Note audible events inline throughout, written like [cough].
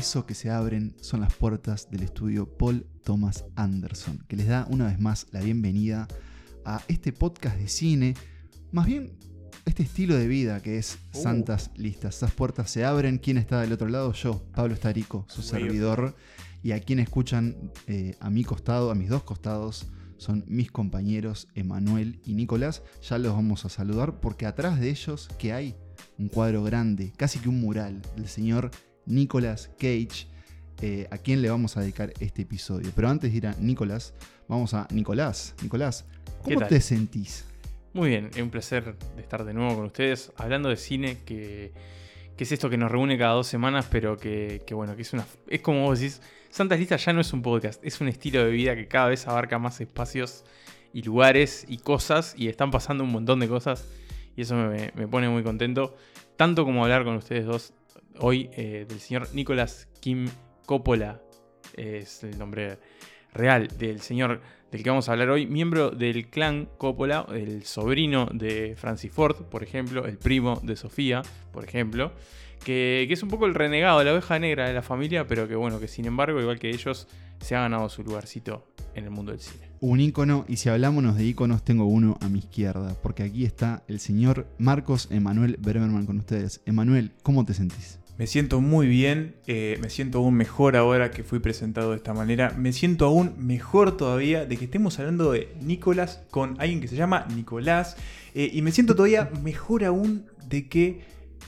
eso que se abren son las puertas del estudio Paul Thomas Anderson, que les da una vez más la bienvenida a este podcast de cine, más bien este estilo de vida que es Uh. Santas Listas. Esas puertas se abren. ¿Quién está del otro lado? Yo, Pablo Estarico, su Muy servidor. Y a quien escuchan eh, a mi costado, a mis dos costados, son mis compañeros Emanuel y Nicolás. Ya los vamos a saludar porque atrás de ellos, que hay un cuadro grande, casi que un mural, del señor Nicolas Cage, eh, a quien le vamos a dedicar este episodio. Pero antes de ir a Nicolás, vamos a Nicolás. Nicolás, ¿Qué ¿cómo te sentís? Muy bien, es un placer de estar de nuevo con ustedes hablando de cine, que, que es esto que nos reúne cada dos semanas, pero que, que bueno, que es una. Es como vos decís, Santas Listas ya no es un podcast, es un estilo de vida que cada vez abarca más espacios y lugares y cosas, y están pasando un montón de cosas, y eso me, me pone muy contento, tanto como hablar con ustedes dos hoy eh, del señor Nicolas Kim Coppola, es el nombre real del señor del que vamos a hablar hoy, miembro del clan Coppola, el sobrino de Francis Ford, por ejemplo, el primo de Sofía, por ejemplo, que, que es un poco el renegado, la oveja negra de la familia, pero que bueno, que sin embargo, igual que ellos, se ha ganado su lugarcito en el mundo del cine. Un ícono, y si hablámonos de íconos, tengo uno a mi izquierda, porque aquí está el señor Marcos Emanuel Berberman con ustedes. Emanuel, ¿cómo te sentís? Me siento muy bien, eh, me siento aún mejor ahora que fui presentado de esta manera. Me siento aún mejor todavía de que estemos hablando de Nicolás con alguien que se llama Nicolás. eh, y me siento todavía mejor aún de que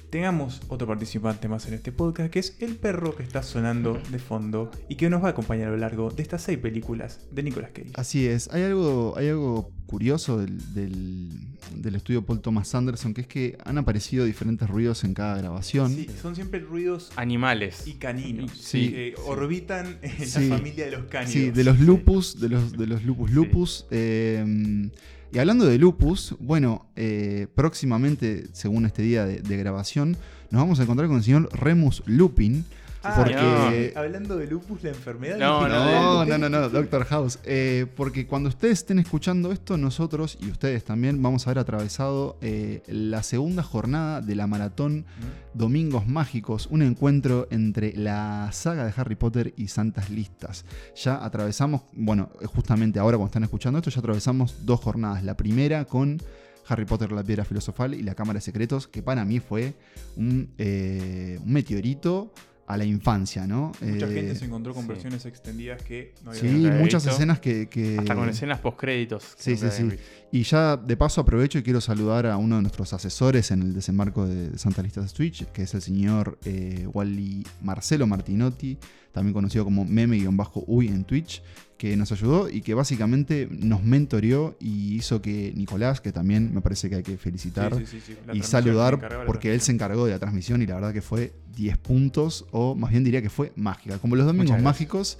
tengamos otro participante más en este podcast, que es el perro que está sonando de fondo y que nos va a acompañar a lo largo de estas seis películas de Nicolas Cage. Así es, hay algo, hay algo curioso del, del- del estudio Paul Thomas Anderson, que es que han aparecido diferentes ruidos en cada grabación. Sí, son siempre ruidos Animales. y caninos. Sí. que orbitan en Sí. la familia de los cánidos. Sí, de los lupus, de los, de los lupus lupus. eh, y hablando de lupus, bueno, eh, próximamente, según este día de, de grabación, nos vamos a encontrar con el señor Remus Lupin. Ah, porque... no, hablando de lupus, la enfermedad. No, No, no, no, no, Doctor House. Eh, porque cuando ustedes estén escuchando esto, nosotros y ustedes también vamos a haber atravesado eh, la segunda jornada de la maratón Domingos Mágicos, un encuentro entre la saga de Harry Potter y Santas Listas. Ya atravesamos, bueno, justamente ahora cuando están escuchando esto, ya atravesamos dos jornadas. La primera con Harry Potter, la piedra filosofal y la Cámara de Secretos, que para mí fue un, eh, un meteorito a la infancia, ¿no? Mucha Eh, gente se encontró con sí. versiones extendidas que no había Sí, muchas visto. escenas que, que- Hasta con escenas post-créditos. Sí, sí, sí. visto. Y ya de paso aprovecho y quiero saludar a uno de nuestros asesores en el desembarco de, Santa Listas Twitch, que es el señor eh, Wally Marcelo Martinotti, también conocido como meme-uy en Twitch, que nos ayudó y que básicamente nos mentoreó y hizo que Nicolás, que también me parece que hay que felicitar, Sí, sí, sí, sí. La y saludar porque él se encargó de la transmisión y la verdad que fue 10 puntos o más bien diría que fue mágica, como los domingos mágicos.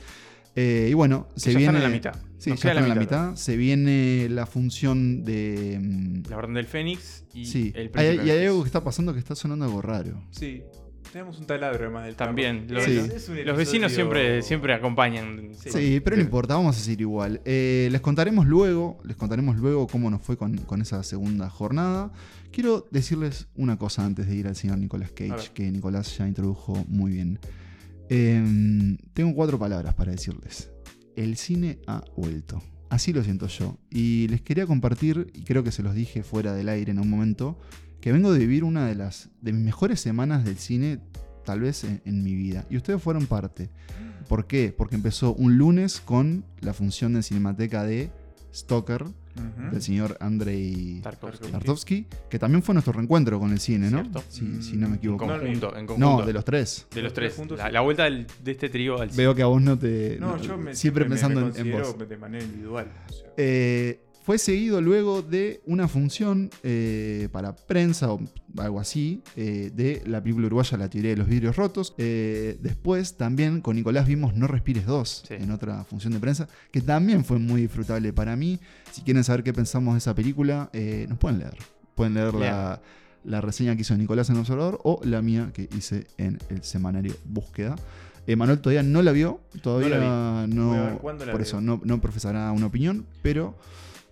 Eh, y bueno, se viene están en la mitad. Sí, Nos ya están en la mitad. Se viene la función de mm, La Orden del Fénix y sí, el hay, y hay algo que está pasando que está sonando algo raro. Sí. Tenemos un taladro además del También, los- Sí. Vecinos siempre, siempre acompañan. Sí. Sí, pero no importa, vamos a seguir igual. Eh, les contaremos luego, les contaremos luego cómo nos fue con, con esa segunda jornada. Quiero decirles una cosa antes de ir al señor Nicolas A Cage, que Nicolás ya introdujo muy bien. Em, tengo cuatro palabras para decirles. El cine ha vuelto. Así lo siento yo. Y les quería compartir, y creo que se los dije fuera del aire en un momento, que vengo de vivir una de las de mis mejores semanas del cine, tal vez en, en mi vida. Y ustedes fueron parte. ¿Por qué? Porque empezó un lunes con la función de Cinemateca de Stoker, Del señor Andrei Tarkovsky. Tarkovsky, que también fue nuestro reencuentro con el cine, ¿no? Si, si no me En equivoco. conjunto, en conjunto. No, de los tres. De los tres la, vuelta del- de este trío al Veo que a vos no te. No, no- yo me, siempre me- pensando me en- vos. de manera individual. o sea. Eh, fue seguido luego de una función eh, para prensa o algo así eh, de la película uruguaya La teoría de los vidrios rotos. Eh, después también con Nicolás vimos No respires 2 Sí. en otra función de prensa que también fue muy disfrutable para mí. Si quieren saber qué pensamos de esa película, nos pueden leer. Pueden leer la, la reseña que hizo Nicolás en el Observador o la mía que hice en el semanario Búsqueda. Emanuel todavía no la vio, todavía la no, la por veo. eso no, no profesará una opinión, pero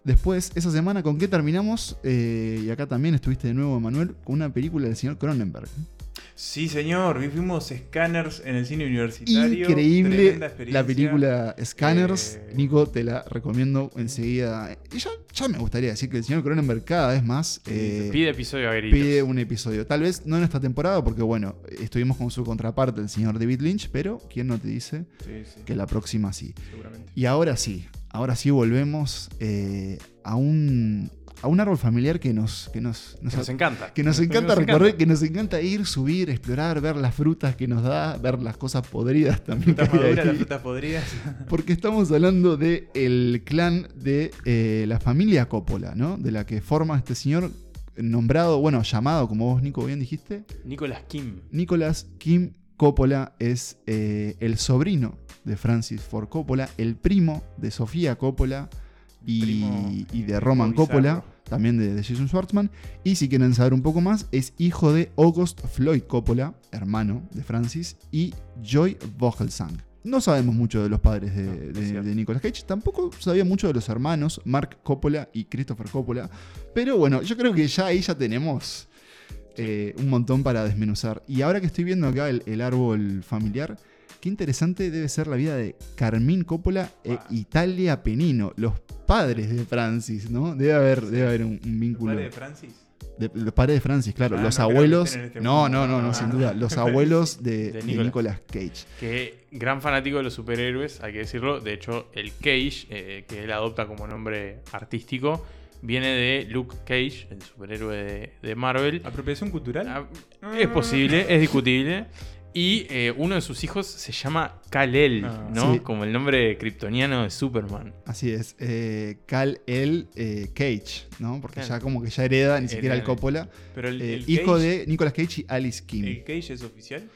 después, esa semana, ¿con qué terminamos? Eh, y acá también estuviste de nuevo, Emanuel, con una película del señor Cronenberg. Sí, señor, vimos Scanners en el cine universitario. Increíble la película Scanners. Eh, Nico, te la recomiendo enseguida. Y ya, ya me gustaría decir que el señor Cronenberg cada vez más eh, Pide episodio a gritos. pide un episodio. Tal vez no en esta temporada, porque bueno, estuvimos con su contraparte, el señor David Lynch, pero ¿quién no te dice Sí, sí, que la próxima sí? seguramente. Y ahora sí, ahora sí volvemos eh, a un a un árbol familiar que nos, que nos, nos- Que nos encanta. que nos encanta recorrer, que nos encanta ir, subir, explorar, ver las frutas que nos da, ver las cosas podridas también. Frutas maduras, las frutas podridas. Porque estamos hablando de el clan de eh, la familia Coppola, ¿no? De la que forma este señor nombrado, bueno, llamado, como vos, Nico, bien dijiste, Nicolas Kim. Nicolas Kim Coppola es eh, el sobrino de Francis Ford Coppola, el primo de Sofía Coppola y, de Roman. Coppola, también de, de Jason Schwartzman. Y si quieren saber un poco más, es hijo de August Floyd Coppola, hermano de Francis, y Joy Vogelsang. No sabemos mucho de los padres de, No, es de- cierto. de Nicolas Cage. Tampoco sabía mucho de los hermanos, Mark Coppola y Christopher Coppola. Pero bueno, yo creo que ya ahí ya tenemos eh, un montón para desmenuzar. Y ahora que estoy viendo acá el, el árbol familiar, qué interesante debe ser la vida de Carmín Coppola e. Italia Penino, los padres de Francis, ¿no? Debe haber, debe haber un, un vínculo. ¿Padre de Francis? De- los padres de Francis, claro. Ah, los no abuelos. este no, no, no, no, Ah. sin duda. Los [laughs] abuelos de, De de Nicolas. Nicolas Cage. Que gran fanático de los superhéroes, hay que decirlo. De hecho, el Cage, eh, que él adopta como nombre artístico, viene de Luke Cage, el superhéroe de, de Marvel. ¿Apropiación cultural? Ah, Es posible, es discutible. Y eh, uno de sus hijos se llama Kal-El, Ah. ¿no? Sí. Como el nombre kryptoniano de Superman. Así es. Eh, Cal El eh, Cage, ¿no? Porque Claro. ya como que ya hereda ni siquiera el el- Coppola. Pero el, Eh, el hijo Cage- de Nicolas Cage y Alice Kim. ¿El Cage es oficial?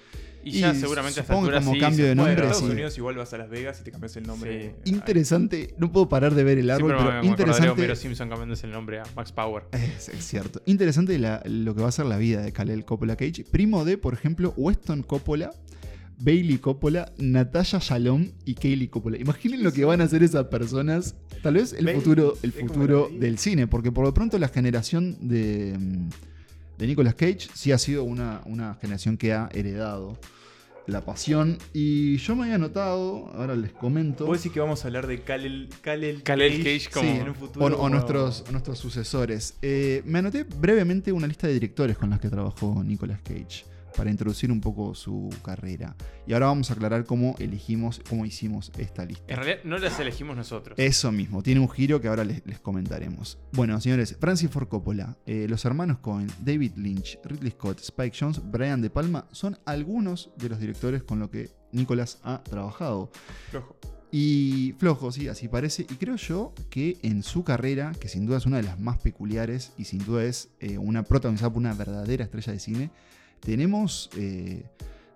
Y, ya seguramente a como sí, cambio de nombre, en. Estados sí. Unidos igual vas a Las Vegas y te cambias el nombre. Sí. Interesante, no puedo parar de ver el árbol, pero me de interesante. Homero Simpson cambiándose el nombre a Max Power. Es, es cierto. Interesante la- lo que va a ser la vida de Kalel Coppola Cage. Primo de, por ejemplo, Weston Coppola, Bailey Coppola, Natalia Shalom y Kaylee Coppola. Imaginen lo que van a hacer esas personas. Tal vez el futuro, el futuro del cine, porque por lo pronto la generación de, mm, de Nicolas Cage sí ha sido una, una generación que ha heredado la pasión. Y yo me había notado, ahora les comento. ¿Vos decís que vamos a hablar de Kalel, Kalel, Kalel Cage como- Sí, en un o, futuro? o como- nuestros, o nuestros sucesores. Eh, me anoté brevemente una lista de directores con las que trabajó Nicolas Cage para introducir un poco su carrera. Y ahora vamos a aclarar cómo elegimos, cómo hicimos esta lista. En realidad no las elegimos nosotros. Eso mismo, tiene un giro que ahora les, les comentaremos. Bueno, señores, Francis Ford Coppola, eh, los hermanos Cohen, David Lynch, Ridley Scott, Spike Jones, Brian De Palma son algunos de los directores con los que Nicolas ha trabajado. Flojo. Y flojo, sí, así parece. Y creo yo que en su carrera, que sin duda es una de las más peculiares y sin duda es eh, una protagonizada por una verdadera estrella de cine, tenemos eh,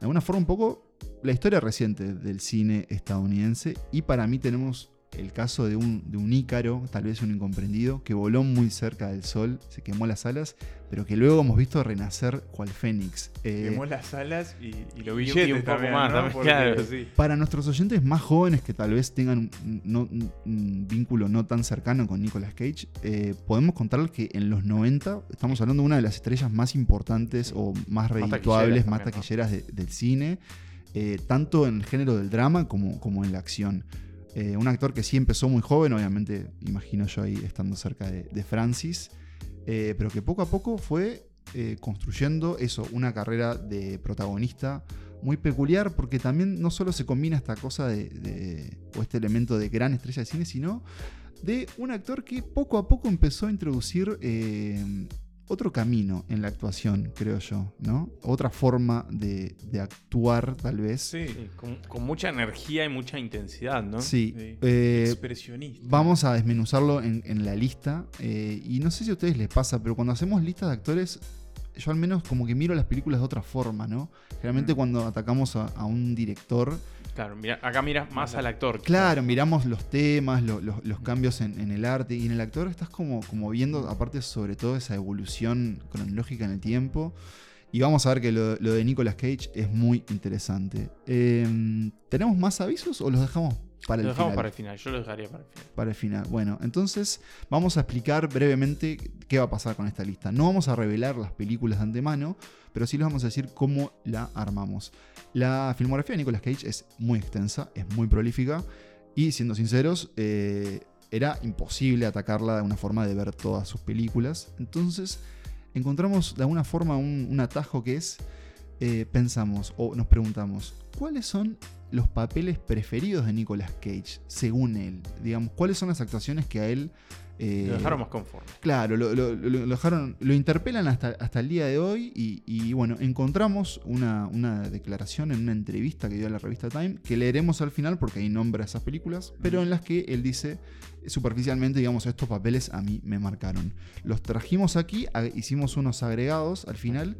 de alguna forma un poco la historia reciente del cine estadounidense. Y para mí tenemos el caso de un, de un ícaro, tal vez un incomprendido, que voló muy cerca del sol, se quemó las alas, pero que luego hemos visto renacer cual fénix. Eh, Quemó las alas y, y billetes un poco también, más, ¿no? también, Porque- claro, sí. Para nuestros oyentes más jóvenes que tal vez tengan un, no- un- un vínculo no tan cercano con Nicolas Cage, eh, podemos contarles que en los 90 estamos hablando de una de las estrellas más importantes o más redituables, taquilleras más también, ¿no? taquilleras de- del cine, eh, tanto en el género del drama como, como en la acción. Eh, un actor que sí empezó muy joven, obviamente, imagino yo ahí estando cerca de, Francis, eh, pero que poco a poco fue eh, construyendo eso, una carrera de protagonista muy peculiar, porque también no solo se combina esta cosa de, de- o este elemento de gran estrella de cine, sino de un actor que poco a poco empezó a introducir otro camino en la actuación, creo yo, ¿no? Otra forma de, de actuar, tal vez. Sí. Con, con mucha energía y mucha intensidad, ¿no? Sí. Sí. Eh, Expresionista. Vamos a desmenuzarlo en, en la lista. eh, y no sé si a ustedes les pasa, pero cuando hacemos listas de actores, yo al menos como que miro las películas de otra forma, ¿no? Generalmente Mm. cuando atacamos a, a un director, Claro, mira, acá miras más al actor. claro, miramos los temas, lo- los- los cambios en, en el arte, y en el actor estás como, como viendo, aparte sobre todo esa evolución cronológica en el tiempo. Y vamos a ver que lo, lo de Nicolas Cage es muy interesante. Eh, ¿Tenemos más avisos o los dejamos para Lo el dejamos final. para el final, yo lo dejaría para el final. Para el final. Bueno, entonces vamos a explicar brevemente qué va a pasar con esta lista. No vamos a revelar las películas de antemano, pero sí les vamos a decir cómo la armamos. La filmografía de Nicolas Cage es muy extensa, es muy prolífica y siendo sinceros, eh, era imposible atacarla de una forma de ver todas sus películas. Entonces encontramos de alguna forma un, un atajo que es, eh, pensamos o nos preguntamos, ¿cuáles son los papeles preferidos de Nicolas Cage, según él? Digamos, ¿cuáles son las actuaciones que a él... eh, Lo dejaron más conforme. Claro, lo, lo- dejaron, lo interpelan hasta, hasta el día de hoy y, y, bueno, encontramos una, una declaración en una entrevista que dio a la revista Time, que leeremos al final porque ahí nombra esas películas, pero en las que él dice superficialmente, digamos, estos papeles a mí me marcaron. Los trajimos aquí, hicimos unos agregados al final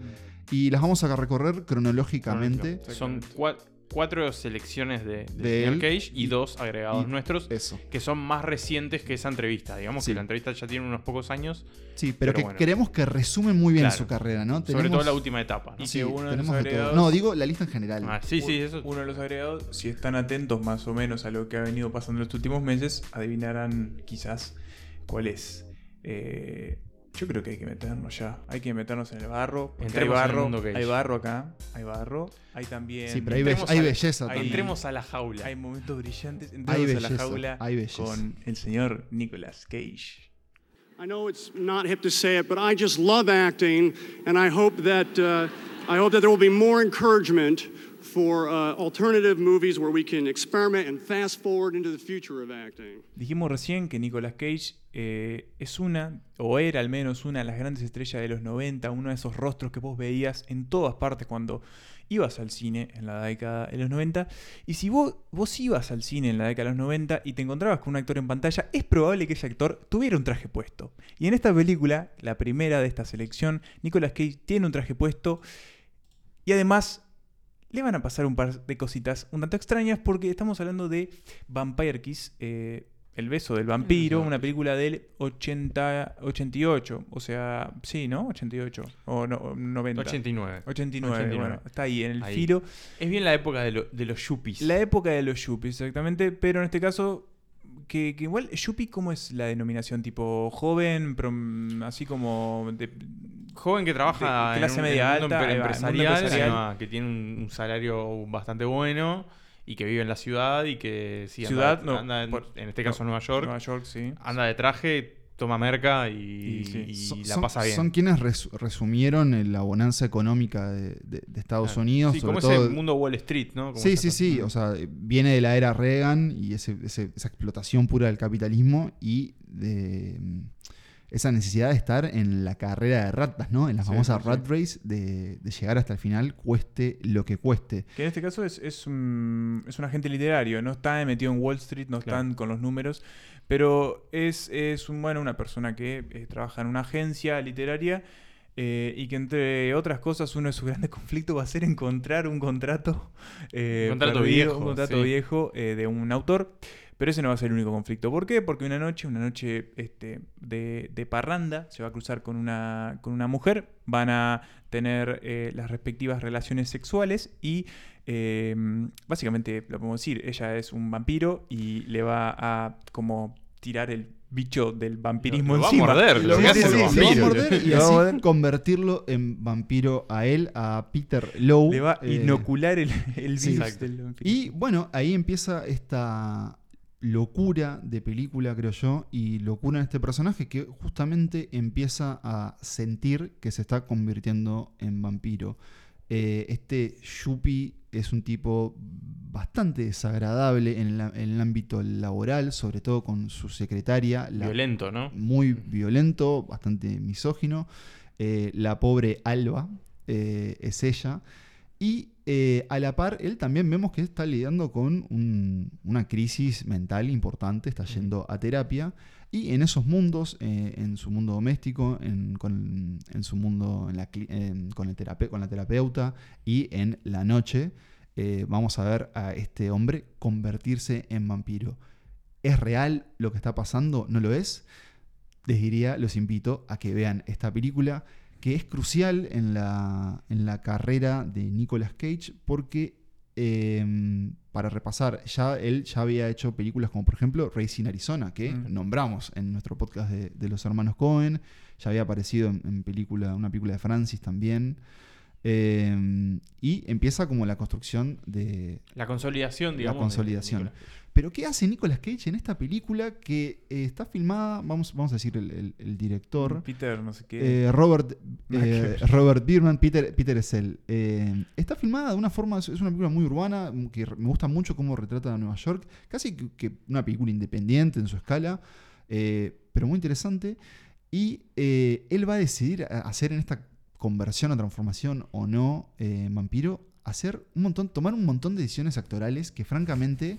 y las vamos a recorrer cronológicamente. Son cua- cuatro selecciones de, de De señor él Cage y, y- dos agregados y- nuestros Eso. que son más recientes que esa entrevista. Digamos Sí. que la entrevista ya tiene unos pocos años, Sí, pero, Pero que bueno. queremos que resumen muy bien Claro. su carrera, ¿no? sobre todo Tenemos- la última etapa. ¿no? Y Sí, que uno de tenemos los de todo. agregados- No, digo la lista en general. Ah, sí, sí, eso. Uno de los agregados, si están atentos más o menos a lo que ha venido pasando en los últimos meses, adivinarán quizás cuál es. Eh, yo creo que hay que meternos ya. Hay que meternos en el barro. hay Entremos en el barro, hay barro acá. Hay barro. Hay también. Sí, pero hay, be- hay a- belleza hay- también. Entremos a la jaula. Hay momentos brillantes. Hay Entremos a belleza, la jaula hay belleza. con el señor Nicolas Cage. I know it's not hip to say it, but I just love acting, and I hope that uh, I hope that there will be more encouragement for uh, alternative movies where we can experiment and fast forward into acting. Dijimos recién que Nicolas Cage eh, es una, o era al menos una de las grandes estrellas de los 90, uno de esos rostros que vos veías en todas partes cuando ibas al cine en la década de los 90. Y si vos, vos ibas al cine en la década de los 90 y te encontrabas con un actor en pantalla, es probable que ese actor tuviera un traje puesto. Y en esta película, la primera de esta selección, Nicolas Cage tiene un traje puesto y además le van a pasar un par de cositas un tanto extrañas porque estamos hablando de Vampire Kiss, eh, El beso del vampiro, una película del 80, 88, o sea, sí, ¿no? 88 o no, o 90. 89. 89, 89. bueno, está ahí en el Ahí. filo. Es bien la época de, lo- de los yuppies. La época de los yuppies, exactamente, pero en este caso, que, que igual, yuppie, ¿cómo es la denominación? Tipo joven, prom- así como... de- Joven que trabaja De clase en un, media en un alta, empresarial, que tiene un, un salario bastante bueno y que vive en la ciudad y que sí, anda- Ciudad, no, anda en, por- en este caso Nueva York, Nueva York, sí. anda de traje, toma merca y, Y sí. y Son- la pasa bien. Son quienes res- resumieron el- la bonanza económica de, de- de Estados Claro. Unidos. Sí, sobre como todo- ese mundo Wall Street, ¿no? Como Sí, sí, sí. O sea, viene de la era Reagan y ese- ese- esa explotación pura del capitalismo y de mm, esa necesidad de estar en la carrera de ratas, ¿no? En la Sí, famosa sí, rat race de, de llegar hasta el final, cueste lo que cueste. Que en este caso es, es, un, es un agente literario, no está metido en Wall Street, no Claro. están con los números, pero es, es un, bueno, una persona que eh, trabaja en una agencia literaria eh, y que entre otras cosas uno de sus grandes [laughs] conflictos va a ser encontrar un contrato, eh, Un contrato perdido, viejo, un contrato sí. viejo eh, de un autor. Pero ese no va a ser el único conflicto. ¿Por qué? Porque una noche, una noche este, de, de parranda, se va a cruzar con una, con una mujer, van a tener eh, las respectivas relaciones sexuales y eh, básicamente, lo podemos decir, ella es un vampiro y le va a como tirar el bicho del vampirismo Lo va a encima. morder, Lo que va a hace el morder, lo va a vampiro. morder y [laughs] Lo va a así morder. convertirlo en vampiro a él, a Peter Lowe. Le va a eh, inocular el, el sí. virus del. Y bueno, ahí empieza esta locura de película, creo yo, y locura en este personaje que justamente empieza a sentir que se está convirtiendo en vampiro. Eh, este Yuppie es un tipo bastante desagradable en, la- en el ámbito laboral, sobre todo con su secretaria. la- Violento, ¿no? muy violento, bastante misógino. Eh, la pobre Alba eh, es ella. Y eh, a la par, él también vemos que está lidiando con un- una crisis mental importante, está yendo a terapia. Y en esos mundos, eh, en su mundo doméstico, en, con- en su mundo en la cli- en- con, el terape- con la terapeuta y en la noche, eh, vamos a ver a este hombre convertirse en vampiro. ¿Es real lo que está pasando? ¿No lo es? Les diría, los invito a que vean esta película que es crucial en la, en la carrera de Nicolas Cage porque eh, para repasar, ya él ya había hecho películas como por ejemplo Racing Arizona, que Mm. nombramos en nuestro podcast de, de los hermanos Cohen. Ya había aparecido en, en película, una película de Francis también. Eh, y empieza como la construcción de, La consolidación, digamos. de consolidación. Pero ¿qué hace Nicolas Cage en esta película que eh, está filmada, vamos, vamos a decir el, el- el director, Peter, no sé qué. eh, Robert, [laughs] eh. Robert Bierman, Peter, Peter Essel. Eh, está filmada de una forma, es es una película muy urbana, que me gusta mucho cómo retrata a Nueva York, casi que, que una película independiente en su escala, eh, pero muy interesante. Y él va a decidir hacer en esta conversión o transformación o no vampiro, hacer un montón, tomar un montón de decisiones actorales que francamente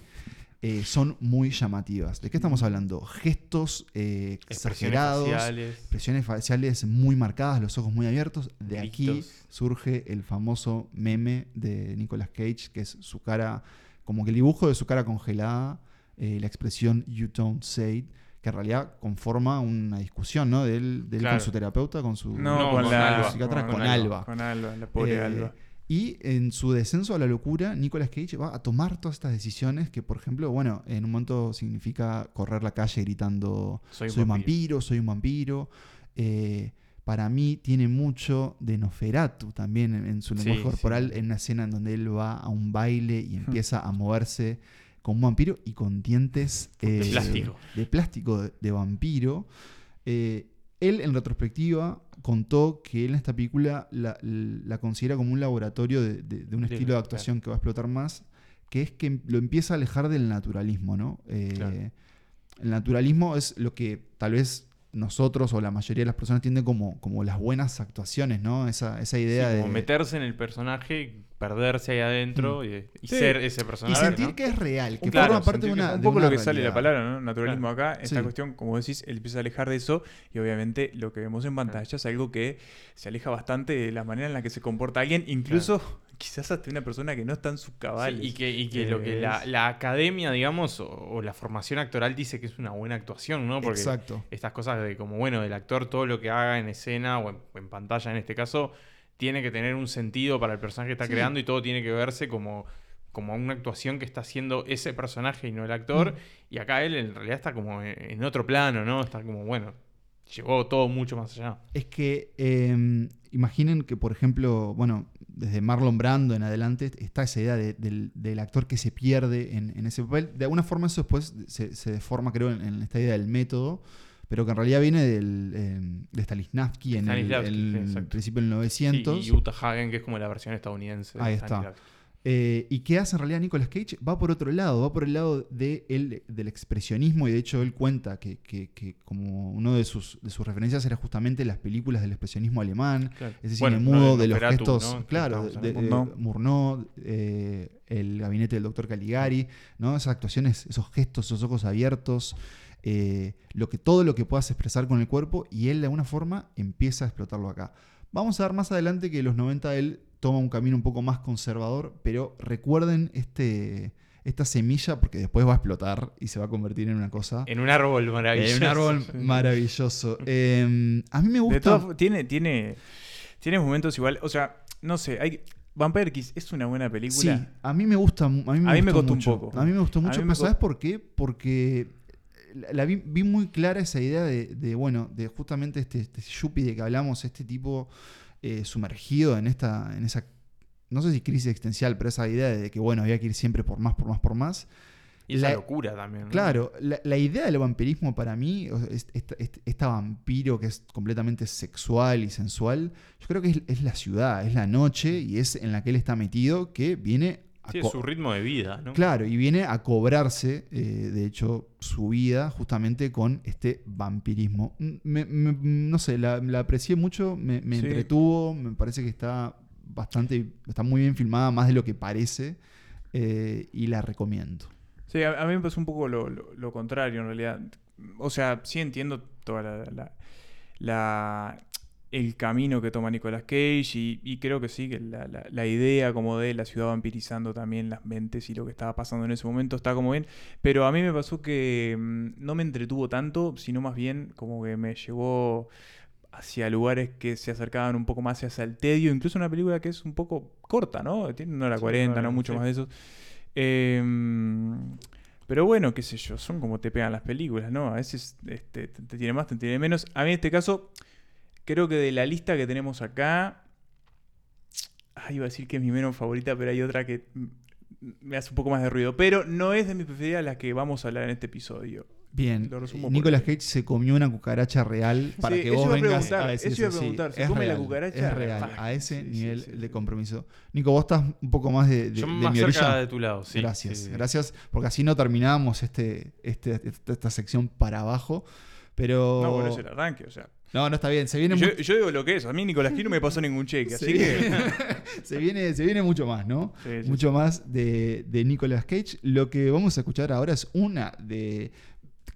eh, son muy llamativas. ¿De qué estamos hablando? Gestos eh, Expresiones exagerados, faciales. expresiones faciales muy marcadas, los ojos muy abiertos. De aquí surge el famoso meme de Nicolas Cage, que es su cara, como que el dibujo de su cara congelada, eh, la expresión You don't say, it", que en realidad conforma una discusión, ¿no? De él, de él Claro. con su terapeuta, con su no, con, con la Alba. psiquiatra, con con, Alba. Alba. Con Alba, la pobre Eh, Alba. Y en su descenso a la locura, Nicolas Cage va a tomar todas estas decisiones que, por ejemplo, bueno, en un momento significa correr la calle gritando Soy soy, un vampiro". vampiro, soy un vampiro. Eh, para mí tiene mucho de Noferatu también en, en su lenguaje sí. corporal, en una escena en donde él va a un baile y [laughs] empieza a moverse como un vampiro y con dientes De eh, plástico. de plástico de, de vampiro. Eh, él, en retrospectiva, contó que él en esta película la, la considera como un laboratorio de, de- de un estilo de actuación que va a explotar más, que es que lo empieza a alejar del naturalismo, ¿no? Eh, Claro. El naturalismo es lo que tal vez nosotros o la mayoría de las personas entienden como, como las buenas actuaciones, ¿no? Esa, esa Sí, idea de... como meterse en el personaje, perderse ahí adentro y, y Sí. ser ese y personaje. sentir ¿no? que es real, que Claro, forma parte de sentir una... un de poco una lo que sale la palabra, ¿no? Naturalismo acá. Esta Sí. cuestión, como decís, él empieza a alejar de eso y obviamente lo que vemos en pantalla es algo que se aleja bastante de la manera en la que se comporta alguien, incluso quizás hasta una persona que no está en sus cabales. Sí, y que, y que lo que la, la academia, digamos, o, o la formación actoral dice que es una buena actuación, ¿no? Porque Exacto. estas cosas de como, bueno, el actor todo lo que haga en escena o en, en pantalla en este caso, tiene que tener un sentido para el personaje que está Sí. creando y todo tiene que verse como, como una actuación que está haciendo ese personaje y no el actor. Mm. Y acá él en realidad está como en, en otro plano, ¿no? Está como, bueno, llevó todo mucho más allá. Es que eh, imaginen que, por ejemplo, bueno, desde Marlon Brando en adelante está esa idea de- del, del actor que se pierde en, en ese papel. De alguna forma eso después se, se deforma, creo, en, en esta idea del método, pero que en realidad viene del, eh, de Stanislavski en el, el sí, principio del 900. Sí, y Utah Hagen, que es como la versión estadounidense. de Ahí está. Eh, ¿Y qué hace en realidad Nicolas Cage? Va por otro lado, va por el lado de él- del expresionismo y de hecho él cuenta que, que- que como uno de sus, de sus referencias era justamente las películas del expresionismo alemán, Claro. ese cine mudo de de los gestos, ¿no? claro, de, de- hablando. Murnau, eh, el gabinete del doctor Caligari, ¿no? esas actuaciones, esos gestos, esos ojos abiertos, eh, lo que, todo lo que puedas expresar con el cuerpo y él de alguna forma empieza a explotarlo acá. Vamos a ver más adelante que los 90 él toma un camino un poco más conservador, pero recuerden este, esta semilla porque después va a explotar y se va a convertir en una cosa... En un árbol maravilloso. En un árbol maravilloso. Eh, a mí me gusta... tiene, tiene, tiene momentos igual, o sea, no sé, hay, Vampire Kiss es una buena Sí, película. a mí me gusta. A mí me, A mí me gustó costó un poco. A mí me gustó mucho, pero ¿sabes por qué? Porque la, vi, vi muy clara esa idea de, de, bueno, de justamente este, este yuppie de que hablamos, este tipo eh, sumergido en esta, en esa, no sé si crisis existencial, pero esa idea de que, bueno, había que ir siempre por más, por más, por más. Y esa La- locura también. ¿no? Claro, la, la idea del vampirismo para mí, esta, esta- vampiro que es completamente sexual y sensual, yo creo que es, es la ciudad, es la noche y es en la que él está metido que viene Sí, su ritmo de vida, ¿no? Claro, y viene a cobrarse, eh, de hecho, su vida justamente con este vampirismo. Mm, me- me- no sé, la, la aprecié mucho, me, me Sí. entretuvo, me parece que está bastante, está muy bien filmada, más de lo que parece, eh, y la recomiendo. Sí, a, a mí me pasó un poco lo, lo- lo contrario en realidad. O sea, sí entiendo toda la, la- la- el camino que toma Nicolas Cage y, y creo que sí, que la, la- la idea como de la ciudad vampirizando también las mentes y lo que estaba pasando en ese momento está como bien. Pero a mí me pasó que mm, no me entretuvo tanto, sino más bien como que me llevó hacia lugares que se acercaban un poco más hacia el tedio. Incluso una película que es un poco corta, ¿no? Tiene una hora Sí, 40, una no mucho sí. más de eso. Em, pero bueno, qué sé yo, son como te pegan las películas, ¿no? A veces este, te, te tiene más, te tiene menos. A mí en este caso, creo que de la lista que tenemos acá, ah, iba a decir que es mi menos favorita, pero hay otra que me hace un poco más de ruido. Pero no es de mis preferidas las que vamos a hablar en este episodio. Bien, Lo resumo por Nicolas. Cage se comió una cucaracha real para Sí, que vos a vengas preguntar, a decir eso iba a sí, ¿se es come la real, cucaracha? Es real, a ese sí, nivel sí, de compromiso. Nico, vos estás un poco más de, de, Yo de más mi cerca orilla. de tu lado, sí. gracias, sí. gracias, porque así no terminamos este, este, esta, esta sección para abajo. Pero. No, bueno, es el arranque, o sea. No, no está bien, se viene, Yo, digo lo que es. A mí Nicolás Cage no me pasó ningún cheque, así Sí. que. [laughs] se, viene, se viene mucho más, ¿no? Sí, sí, mucho más de, de Nicolas Cage. Lo que vamos a escuchar ahora es una de.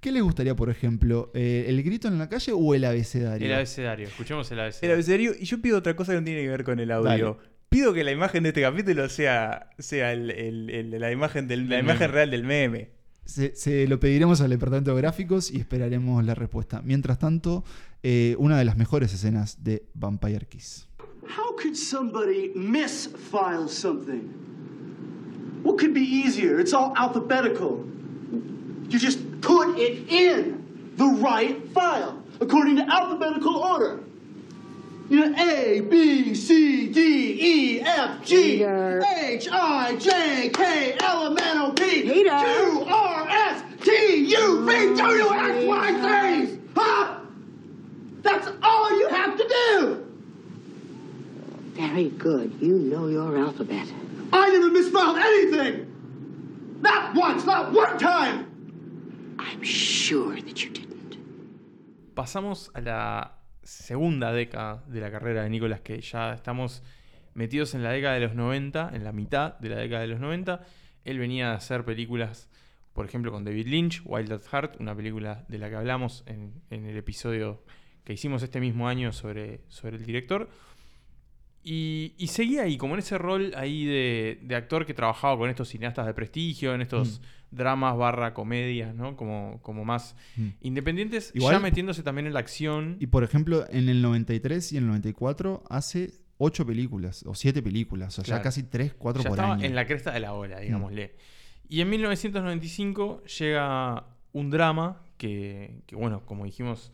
¿Qué les gustaría, por ejemplo? Eh, ¿El grito en la calle o el abecedario? El abecedario, escuchemos el El abecedario. abecedario. Y yo pido otra cosa que no tiene que ver con el audio. Dale. Pido que la imagen de este capítulo sea, sea el- el- el- la imagen, del, la imagen real del meme. Se, se lo pediremos al departamento de gráficos y esperaremos la respuesta. Mientras tanto, eh, una de las mejores escenas de Vampire Kiss. How could somebody misfile something? What could be easier? It's all alphabetical. You just put it in the right file according to alphabetical order. You know, A, B, C, D, E, F, G, Peter. H, I, J, K, L, M, N, O, P, Peter. Q, R, S, T, U, V, W, X, Y, Z. Huh? That's all you have to do. Very good. You know your alphabet. I never misspelled anything! Not once, not one time! I'm sure that you didn't. Pasamos a la segunda década de la carrera de Nicolas Cage. Ya estamos metidos en la década de los 90, en la mitad de la década de los 90. Él venía a hacer películas, por ejemplo, con David Lynch, Wild at Heart, una película de la que hablamos en, en el episodio que hicimos este mismo año sobre, sobre el director. Y, y seguía ahí, como en ese rol ahí de, de actor que trabajaba con estos cineastas de prestigio, en estos dramas barra comedias, ¿no? Como, como más Mm. independientes, Igual- ya metiéndose también en la acción. Y por ejemplo, en el 93 y en el 94 hace 8 películas o 7 películas, o sea, Claro. casi 3, 4 ya por estaba año. en la cresta de la ola, digámosle. Y en 1995 llega un drama que, que, bueno, como dijimos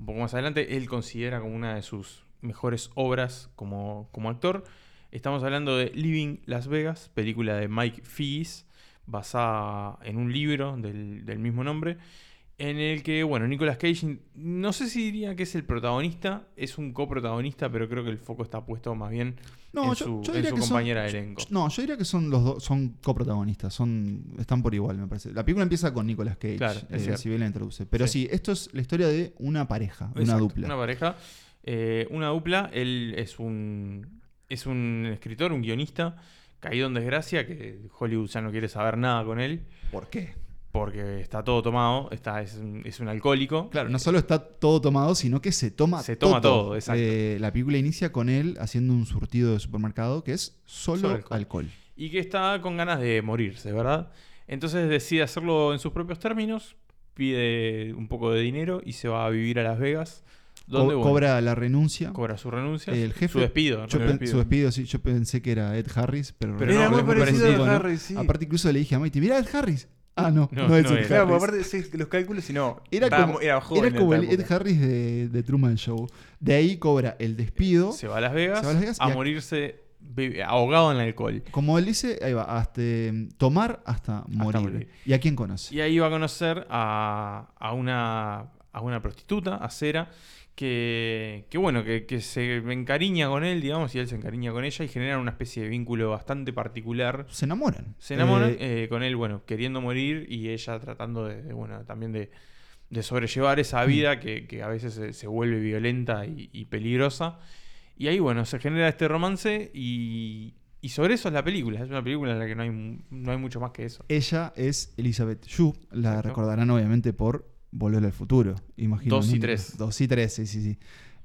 un poco más adelante, él considera como una de sus mejores obras como, como actor. Estamos hablando de Living Las Vegas, película de Mike Figgis, basada en un libro del, del mismo nombre, en el que, bueno, Nicolas Cage, no sé si diría que es el protagonista, es un coprotagonista, pero creo que el foco está puesto más bien en su, en su son- compañera de elenco. No, yo diría que son los dos, son coprotagonistas, son, están por igual, me parece. La película empieza con Nicolas Cage, Claro, eh, si bien la introduce. Pero sí. Sí. esto es la historia de una pareja, una Exacto, dupla. Una pareja. eh, una dupla. Él es un, es un escritor, un guionista, caído en desgracia, que Hollywood ya no quiere saber nada con él, ¿Por qué? Porque está todo tomado, está, es, un, es un alcohólico. Claro, no solo está todo tomado, sino que se toma Se toma todo, exacto. Eh, la película inicia con él haciendo un surtido de supermercado que es solo, Solo alcohol. alcohol. Y que está con ganas de morirse, ¿verdad? Entonces decide hacerlo en sus propios términos, pide un poco de dinero y se va a vivir a Las Vegas, donde Co- bueno, cobra la renuncia. cobra su renuncia, El jefe- su despido. Yo. Su despido, sí, yo pensé que era Ed Harris, pero, Pero Era no, es muy parecido a ¿no? Harry, sí. Aparte incluso le dije a Mighty, mira Ed Harris. Ah, no, no, No, es no Ed. Claro, Harris. aparte sí, los cálculos, si no. Era estaba- como, era joven era como en el Ed época. Harris de, de Truman Show. De ahí cobra el despido. Se va a Las Vegas, Se va a Las Vegas y a morirse be- ahogado en el alcohol. Como él dice, ahí va, hasta eh, tomar hasta morir. morir. ¿Y a quién conoce? Y ahí va a conocer a, a una, a una prostituta, a Cera, que, que bueno, que, que se encariña con él, digamos, y él se encariña con ella y generan una especie de vínculo bastante particular. Se enamoran. Se enamoran Eh, eh, con él, bueno, queriendo morir y ella tratando de, de, bueno, también de, de sobrellevar esa vida que, que a veces se, se vuelve violenta y, y peligrosa. Y ahí, bueno, se genera este romance y, y sobre eso es la película. Es una película en la que no hay, no hay mucho más que eso. ella es Elizabeth Shue. La Exacto. recordarán obviamente por Volver al Futuro. Imagino. Dos y ¿no? tres. Dos y tres, sí, sí, sí.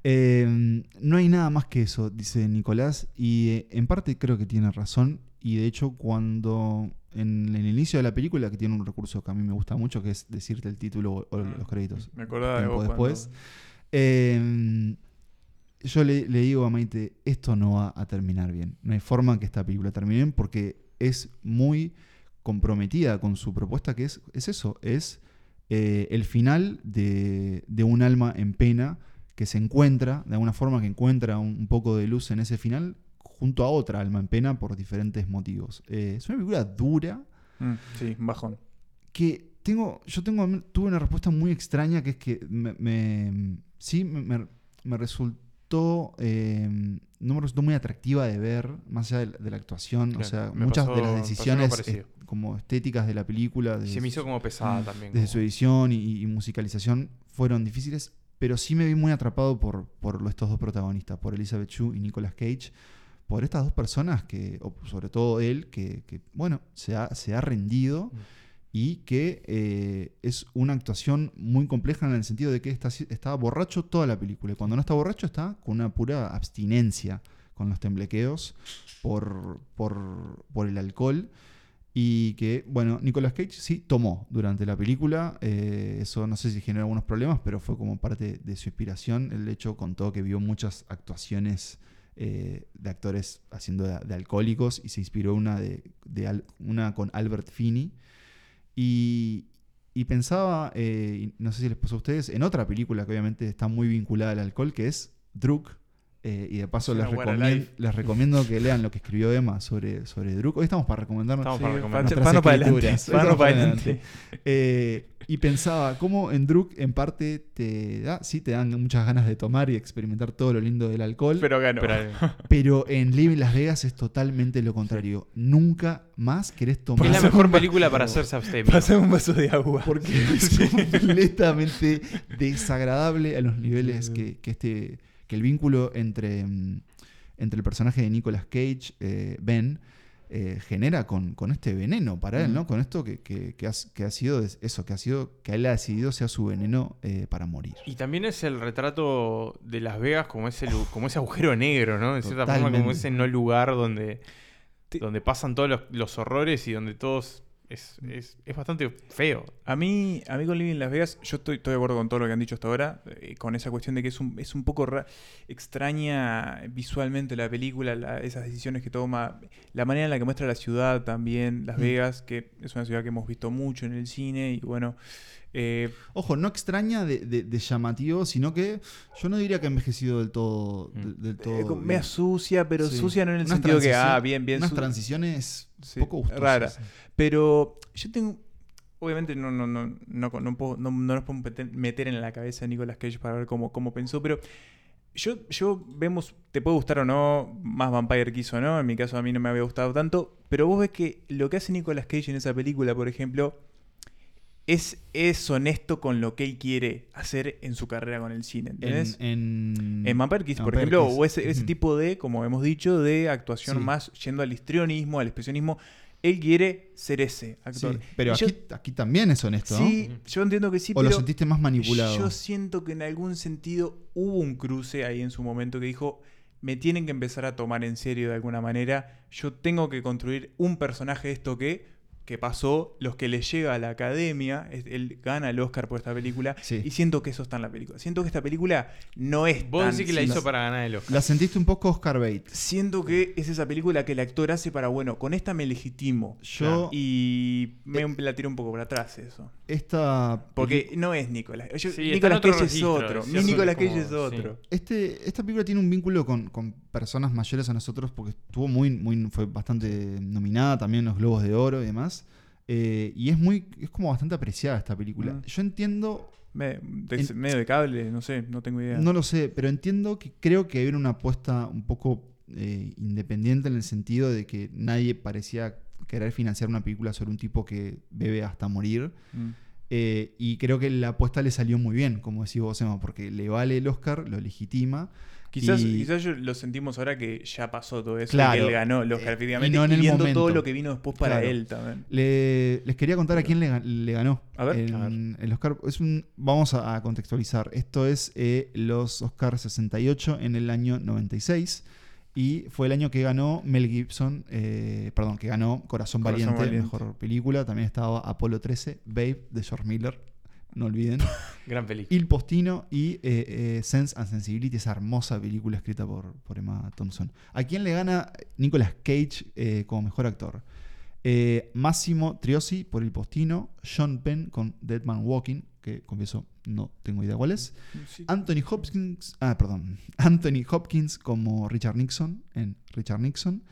Eh, no hay nada más que eso, dice Nicolás. Y eh, en parte creo que tiene razón. Y de hecho, cuando en el inicio de la película, que tiene un recurso que a mí me gusta mucho, que es decirte el título o, o los créditos. Me acordaba de vos después. cuando- Eh, yo le, le digo a Maite, esto no va a terminar bien. No hay forma que esta película termine bien porque es muy comprometida con su propuesta, que es, es eso, es eh, el final de, de un alma en pena que se encuentra, de alguna forma que encuentra un, un poco de luz en ese final, junto a otra alma en pena por diferentes motivos. Eh, es una película dura Mm, sí, bajón. que tengo, yo tengo, tuve una respuesta muy extraña que es que me, me- sí me, me- me resultó, eh, no me resultó muy atractiva de ver, más allá de la, de la actuación, o sea, muchas pasó- de las decisiones como estéticas de la película, desde, se me hizo como pesada [clears throat] también. desde como- su edición y, y musicalización, fueron difíciles, pero sí me vi muy atrapado por, por estos dos protagonistas, por Elizabeth Shue y Nicolas Cage, por estas dos personas que, o sobre todo él, que, que, bueno, se ha, se ha rendido Mm. Y que eh, es una actuación muy compleja en el sentido de que está, está borracho toda la película. Y cuando no está borracho está con una pura abstinencia con los temblequeos por, por, por el alcohol. Y que, bueno, Nicolas Cage sí tomó durante la película. eh, eso no sé si generó algunos problemas, pero fue como parte de su inspiración. El hecho contó que vio muchas actuaciones eh, de actores haciendo de, de alcohólicos y se inspiró una, de, de una con Albert Finney. Y, pensaba, eh, no sé si les pasó a ustedes, en otra película que obviamente está muy vinculada al alcohol, que es Druk. Eh, y de paso les, recomiendo que lean lo que escribió Emma sobre, sobre Druk. Hoy estamos para recomendarnos Estamos para Sí, recomendar. nuestras pano para adelante. escrituras. Pano Estamos para para adelante. Eh, y pensaba cómo en Druk en parte te da, sí te dan muchas ganas de tomar y experimentar todo lo lindo del alcohol, pero, Pero [laughs] ganó. Pero, en Living Las Vegas es totalmente lo contrario. Nunca más querés tomar. es la mejor película para hacerse abstemio. Pasa un vaso de agua. Porque es completamente desagradable a los niveles Sí, sí. que, que este que el vínculo entre, mm, entre el personaje de Nicolas Cage, eh, Ben, eh, genera con, con este veneno para él. ¿no? Con esto que, que- que ha, que ha sido eso, que ha sido, que él ha decidido sea su veneno eh, para morir. Y también es el retrato de Las Vegas como ese, como ese agujero negro, ¿no? De cierta forma, como ese no lugar donde, donde pasan todos los, los horrores y donde todos es, es, es bastante feo. A mí, a mí con Living Las Vegas, yo estoy, estoy de acuerdo con todo lo que han dicho hasta ahora, eh, con esa cuestión de que es un, es un poco ra- extraña visualmente la película, la- esas decisiones que toma, la manera en la que muestra la ciudad también, Las Mm. Vegas, que es una ciudad que hemos visto mucho en el cine y bueno, eh, Ojo, no extraña de, de- de llamativo, sino que yo no diría que ha envejecido del todo. Mm. de- del todo eh, como bien. media sucia, pero Sí. sucia no en el Unas sentido que, ah, bien, bien. Unas transiciones Sí, poco gustosas. raras. Pero yo tengo. Obviamente no, no, no, no, no, puedo- no, no nos podemos meter- en la cabeza a Nicolas Cage para ver cómo, cómo pensó, pero yo, yo vemos, te puede gustar o no, más Vampire Kiss o no, en mi caso a mí no me había gustado tanto, pero vos ves que lo que hace Nicolas Cage en esa película, por ejemplo, es, es honesto con lo que él quiere hacer en su carrera con el cine, ¿entendés? En, en, por ejemplo, o ese, tipo de, como hemos dicho, de actuación Sí. más yendo al histrionismo, al expresionismo. Él quiere ser ese actor. Sí, pero yo- aquí, también es honesto, ¿no? sí, yo entiendo que sí, ¿O pero lo sentiste más manipulado? yo siento que en algún sentido hubo un cruce ahí en su momento que dijo, me tienen que empezar a tomar en serio de alguna manera, yo tengo que construir un personaje de esto que, que pasó, los que le llega a la academia, es- él gana el Oscar por esta película, Sí. y siento que eso está en la película. Siento que esta película no es Vos tan decís que la hizo para ganar el Oscar. La sentiste un poco Oscar Bate. Siento que es esa película que el actor hace para, bueno, con esta me legitimo. Yo, Y me la tiro un poco para atrás eso. esta. Porque no es Nicolas. Yo- Sí, Nicolas Cage es otro. es Mi Nicolas Cage es sí. otro. Este, esta película tiene un vínculo con, con personas mayores a nosotros porque estuvo muy, muy, fue bastante nominada también en los Globos de Oro y demás. Eh, y es muy, es como bastante apreciada esta película. Mm. Yo entiendo, Me- de- En- medio de cable, no sé, no tengo idea. no lo sé, pero entiendo que creo que había una apuesta un poco eh, independiente en el sentido de que nadie parecía querer financiar una película sobre un tipo que bebe hasta morir. Mm. Eh, y creo que la apuesta le salió muy bien, como decís vos, Emma, porque le vale el Oscar, lo legitima. Quizás, Y- quizás yo lo sentimos ahora que ya pasó todo eso. Claro. y que él ganó Oscar, Eh, efectivamente. y no en y el viendo momento. todo lo que vino después para Claro. él también. Le- les quería contar a quién le, ga- le ganó. A ver. En- A ver. El Oscar es un, vamos a, a contextualizar. Esto es eh, los Oscars 68 en el año 96. Y fue el año que ganó Mel Gibson, eh, perdón, que ganó Corazón, Corazón Valiente, Valiente. mejor película. También estaba Apolo 13, Babe de George Miller. No olviden. [laughs] Gran película. Il Postino y eh, eh, Sense and Sensibility, esa hermosa película escrita por, por Emma Thompson. ¿A quién le gana Nicolas Cage eh, como mejor actor? Massimo Triosi por Il Postino, Sean Penn con Dead Man Walking, que confieso no tengo idea cuál es. Anthony Hopkins, ah, perdón, [laughs] Anthony Hopkins como Richard Nixon en Richard Nixon.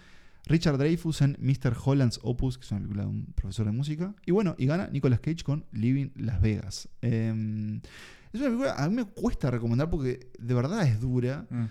Richard Dreyfuss en Mr. Holland's Opus, que es una película de un profesor de música. Y bueno, y gana Nicolas Cage con Living Las Vegas. Eh, es una película a mí me cuesta recomendar porque de verdad es dura. Mm.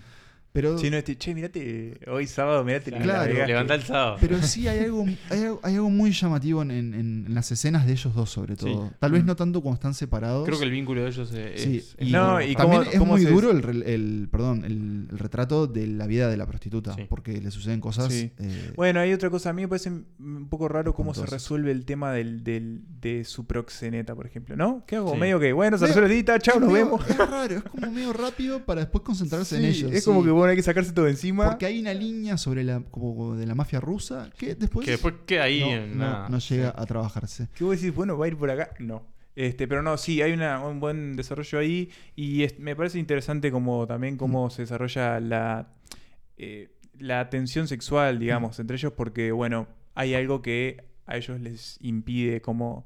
Pero, Sí, no, este, che, mirate, hoy sábado, mirate la Claro. Levanta el sábado. pero sí hay [laughs] algo, hay, algo- hay algo muy llamativo en, en- en las escenas de ellos dos, sobre todo. Tal vez Mm. no tanto cuando están separados. Creo que el vínculo de ellos es. Sí, es- No, muy y también cómo- es cómo muy duro el, el- perdón, el, el retrato de la vida de la prostituta, Sí. porque le suceden cosas. Sí. eh, Bueno, hay otra cosa. A mí me parece un poco raro cómo se resuelve el tema del, del- de su proxeneta, por ejemplo, ¿no? Que hago Sí. medio que, bueno, se resuelve ahorita, chao, nos medio- vemos. Es raro, es como medio rápido para después concentrarse en ellos. es como que, bueno, hay que sacarse todo encima. Porque hay una línea sobre la como de la mafia rusa que después, Que después queda ahí no, en no- nada. no llega a trabajarse. Que vos decís, bueno, va a ir por acá. No. Este, pero no, sí, hay una- un buen desarrollo ahí. Y es- me parece interesante como también cómo se desarrolla la, eh, la tensión sexual, digamos, entre ellos, porque, bueno, hay algo que a ellos les impide como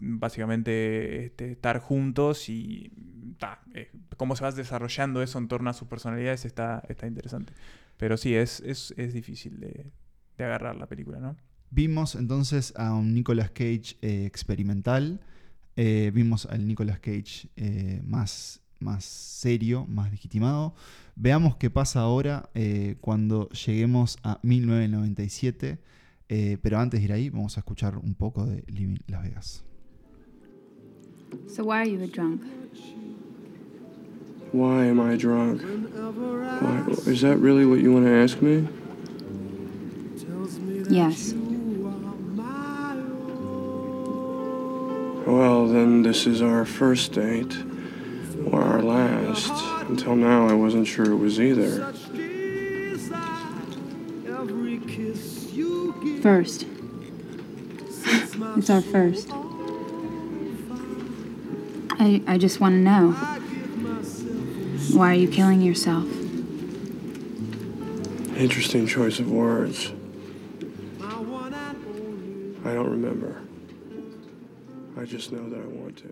básicamente este, estar juntos y ta, eh, cómo se va desarrollando eso en torno a sus personalidades está, está interesante. Pero sí, es, es, es difícil de, de agarrar la película, ¿no? Vimos entonces a un Nicolas Cage eh, experimental. eh, vimos al Nicolas Cage eh, más, más serio, más legitimado. Veamos qué pasa ahora eh, cuando lleguemos a 1997. eh, pero antes de ir ahí, vamos a escuchar un poco de Living Las Vegas. So why are you a drunk? Why am I drunk? Why? Is that really what you want to ask me? Yes. Well, then this is our first date. Or our last. Until now, I wasn't sure it was either. First. It's our first. I, I just want to know. Why are you killing yourself? Interesting choice of words. I don't remember. I just know that I want to.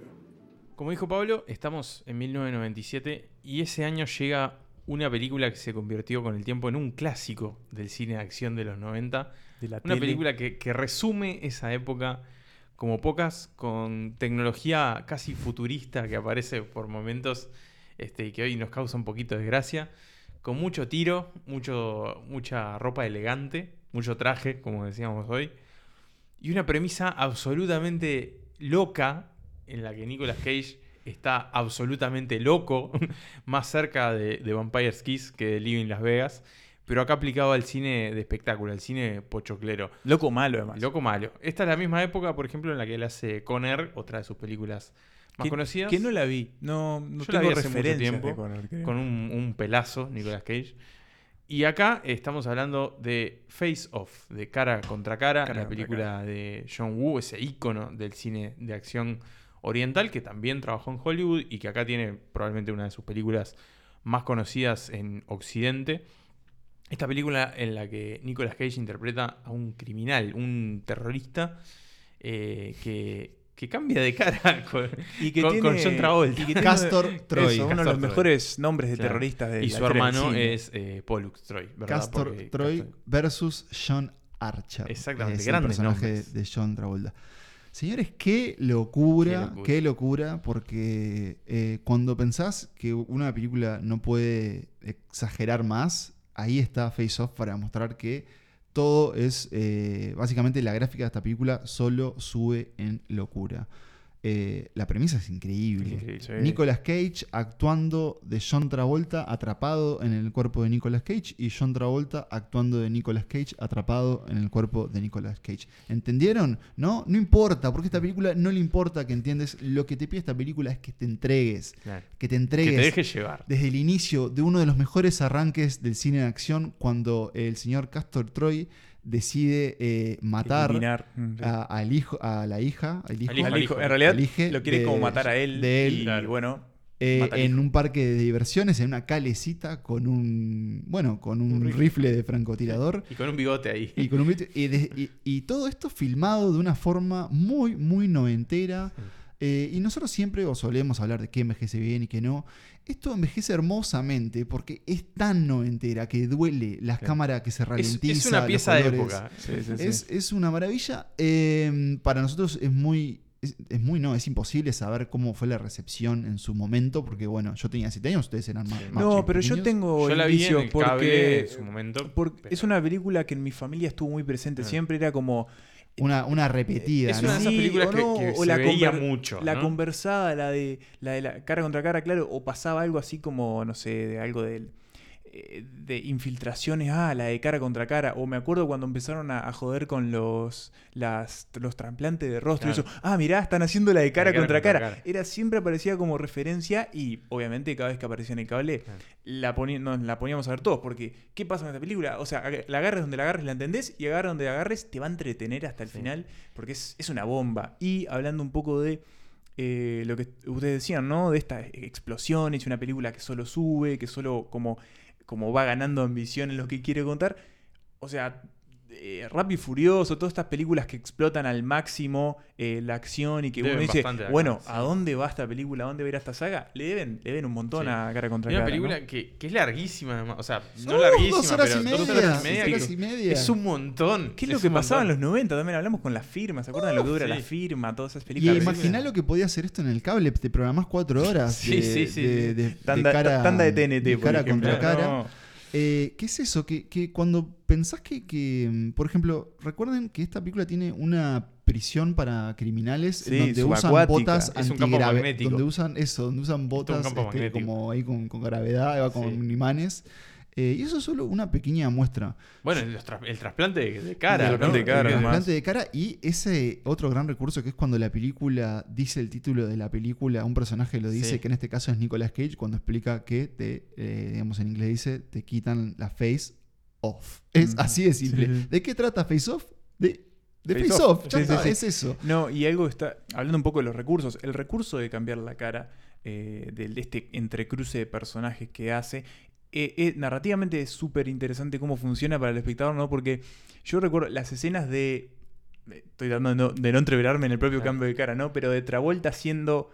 Como dijo Pablo, estamos en 1997 y ese año llega una película que se convirtió con el tiempo en un clásico del cine de acción de los 90. De la Una tele. película que, que resume esa época como pocas, con tecnología casi futurista que aparece por momentos este, y que hoy nos causa un poquito de gracia, con mucho tiro, mucho, mucha ropa elegante, mucho traje, como decíamos hoy, y una premisa absolutamente loca en la que Nicolas Cage está absolutamente loco, [laughs] más cerca de, de Vampire's Kiss que de Living Las Vegas, pero acá aplicado al cine de espectáculo, al cine pochoclero. Loco malo, además. Loco malo. Esta es la misma época, por ejemplo, en la que él hace Conner, otra de sus películas más que, conocidas. Que no la vi. No, no Yo la tengo vi hace mucho tiempo, Connor, con un, un pelazo, Nicolas Cage. Y acá estamos hablando de Face Off, de Cara contra Cara, Cara la película de John Woo, ese ícono del cine de acción oriental que también trabajó en Hollywood y que acá tiene probablemente una de sus películas más conocidas en Occidente. Esta película en la que Nicolas Cage interpreta a un criminal, un terrorista eh, que, que cambia de cara [laughs] con, Y que con- tiene, con John Travolta. y que [laughs] tiene- Castor Troy. eso, uno de los Troy. mejores nombres de Claro. terroristas de y la su hermano es eh, Pollux Troy, ¿verdad? Castor Porque Troy Castor- versus John Archer. Exactamente, Es el personaje nombres. de John Travolta. Señores, qué locura, Qué locura, porque eh, cuando pensás que una película no puede exagerar más, ahí está Face Off para mostrar que todo es, eh, básicamente la gráfica de esta película solo sube en locura. Eh, la premisa es increíble. Increíble. Sí. Nicolas Cage actuando de John Travolta atrapado en el cuerpo de Nicolas Cage y John Travolta actuando de Nicolas Cage atrapado en el cuerpo de Nicolas Cage. ¿Entendieron? ¿No? No importa, porque esta película no le importa que entiendes. Lo que te pide esta película es que te entregues. Claro. Que te Que entregues te dejes llevar. desde el inicio de uno de los mejores arranques del cine de acción cuando el señor Castor Troy decide eh, matar. Mm, sí. a, al hijo, a la hija, al hijo, Al hijo, Al al hijo, hijo. en realidad al lo quiere de- como matar a él. de él. y Claro. bueno, eh, en un parque de diversiones, en una calecita con un, bueno, con un, Un rifle. rifle de francotirador. Y con un bigote ahí. Y, con un y, de- y- y todo esto filmado de una forma muy, muy noventera. Eh, y nosotros siempre o solemos hablar de qué envejece bien y qué no. Esto envejece hermosamente porque es tan noventera que duele las cámaras que se ralentiza. es una pieza de época. Sí, sí, sí. Es, es una maravilla. Eh, para nosotros es muy. Es, es muy, no, es imposible saber cómo fue la recepción en su momento, porque bueno, yo tenía 7 años, ustedes eran más. más No, pero yo tengo Yo la vi en cable porque, en su momento. porque pero- es una película que en mi familia estuvo muy presente. Ah. Siempre era como Una, una repetida, Es ¿no? una de esas películas que, no, que o se la veía mucho. la ¿no? conversada, la de, la de la cara contra cara, claro, o pasaba algo así como, no sé, de algo del eh, de infiltraciones, ah, la de cara contra cara, o me acuerdo cuando empezaron a, a joder con los las, los trasplantes de rostro, y eso, ah, mirá, están haciendo la de cara, contra, contra cara. cara. Era siempre aparecía como referencia y obviamente cada vez que aparecía en el cable Claro. la, nos la poníamos a ver todos, porque ¿qué pasa en esta película? O sea, la agarres donde la agarres la entendés y agarres donde la agarres te va a entretener hasta el Sí. final, porque es, es una bomba. Y hablando un poco de eh, lo que ustedes decían, ¿no? De estas explosiones, una película que solo sube, que solo como, como va ganando ambición en lo que quiere contar. O sea, eh, Rápido y Furioso, todas estas películas que explotan al máximo eh, la acción y que Deben uno dice, acá, bueno, sí. ¿a dónde va esta película? ¿A dónde va a ir esta saga? Le deben, le deben un montón Sí. a cara contra Hay una cara. película ¿no? que, que es larguísima, además. O sea, no No, larguísima, dos horas pero y dos media, horas y media. dos horas y media. Es un montón. ¿Qué es lo es que pasaba en los 90? También hablamos con las firmas. ¿Se acuerdan de lo que dura la firma? Todas esas Y películas. imaginá lo que podía hacer esto en el cable, te programás cuatro horas Sí, de, sí, sí, de- sí. de- de Tanda, cara, tanda de TNT, de por cara ejemplo. contra cara. No. Eh, ¿Qué es eso? Que, que cuando pensás que, que, mm, por ejemplo, recuerden que esta película tiene una prisión para criminales Sí, donde usan botas Es un campo antigrave- magnético. donde usan eso, donde usan botas este, como ahí con, con gravedad, va con Sí. imanes. Eh, y eso es solo una pequeña muestra. Bueno, el, tra- el trasplante de, cara. El ¿no? trasplante de cara, El trasplante de cara y ese otro gran recurso que es cuando la película dice el título de la película, un personaje lo dice, Sí. que en este caso es Nicolas Cage, cuando explica que te, eh, digamos en inglés dice, te quitan la face off. Es Mm, así de simple. sí. ¿De qué trata face off? De, de Face face, off. off. ya Sí, sí, está, sí. es eso. No, y algo está. Hablando un poco de los recursos. El recurso de cambiar la cara, eh, de, de este entrecruce de personajes que hace. Eh, eh, narrativamente es súper interesante cómo funciona para el espectador, ¿no? Porque yo recuerdo las escenas de. Estoy tratando de no, de no entreverarme en el propio Claro. cambio de cara, ¿no? Pero de Travolta siendo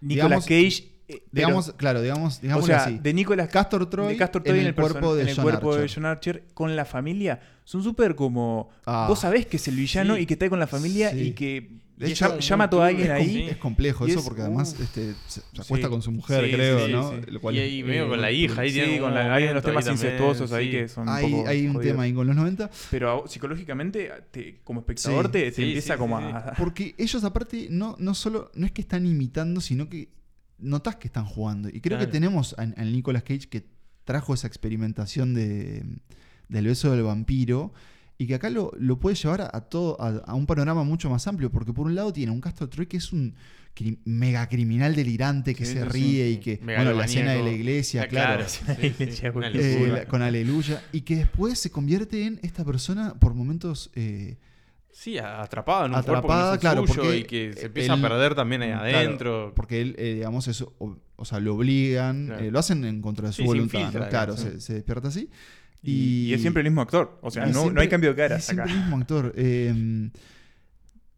Nicolas Digamos- Cage. eh, pero- Digamos, claro, digamos, o digamos sea, así. de Nicolas Castor Troy, de Castor Troy en el cuerpo de en el John cuerpo de Archer. John Archer con la familia son súper como Ah. vos sabés que es el villano Sí. y que está con la familia Sí. y que De y hecho, llama, a toda alguien ahí es complejo eso es- porque además este, se, acuesta con su mujer, creo, ¿no? Y ahí medio con la hija. Ahí sí, tiene con hay unos temas incestuosos ahí que son un hay, un jodidos. tema ahí con los 90. pero a- psicológicamente te- como espectador te, empieza como a [laughs] Porque ellos aparte no, no solo, no es que están imitando, sino que notás que están jugando. Y creo que tenemos al al Nicolas Cage que trajo esa experimentación de, del beso del vampiro. Y que acá lo, lo puede llevar a, a todo, a, a un panorama mucho más amplio. Porque por un lado tiene un Castor Troy que es un cri- mega criminal delirante que Sí, se sí, ríe sí. y que. Bueno, la escena de la iglesia, Ah, claro. [laughs] Eh, la- con Aleluya. Y que después se convierte en esta persona por momentos. eh, Sí, atrapada en un cuerpo Atrapada, que no es el claro, suyo porque y que se empieza él- a perder también ahí Claro, adentro. porque él, eh, digamos, eso, o, o sea, lo obligan, Claro. eh, lo hacen en contra de su Sí, voluntad. Claro, se despierta así. Y, y es siempre el mismo actor o sea no, siempre- no hay cambio de cara es siempre acá el mismo actor. Eh,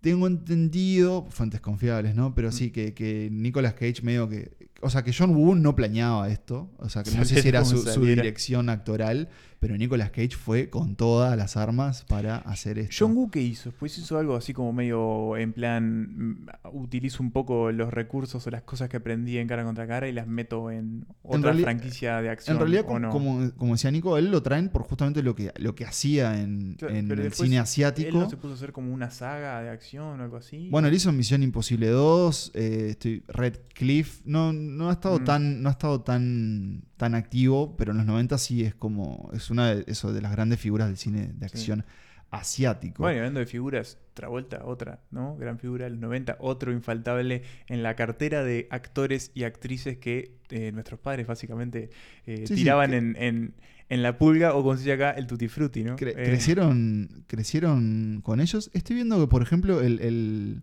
tengo entendido, fuentes confiables, ¿no? Pero Mm. sí, que, que Nicolas Cage medio que... O sea, que John Woo no planeaba esto. O sea, que no sé si [laughs] era su, dirección actoral, pero Nicolas Cage fue con todas las armas para hacer esto. John Woo qué hizo pues hizo algo así como medio en plan mm, utilizo un poco los recursos o las cosas que aprendí en cara contra cara y las meto en otra franquicia de acción En realidad, ¿o como, no? como, como decía Nico, él lo traen por justamente lo que, lo que hacía en, Claro, en pero el cine él asiático. no se puso a hacer como una saga de acción o algo así Bueno, él hizo Misión Imposible 2, eh, estoy, Red Cliff, no, no ha estado Mm. tan, no ha estado tan, tan activo, pero en los 90 sí es como, es una de, eso, de las grandes figuras del cine de acción asiático. Bueno, y hablando de figuras, Travolta, otra, ¿no? Gran figura de los 90, otro infaltable en la cartera de actores y actrices que eh, nuestros padres básicamente eh, Sí, tiraban en, en, en la pulga o como se dice acá, el tutti frutti, ¿no? Cre- Eh, crecieron, crecieron con ellos. Estoy viendo que, por ejemplo, el, el-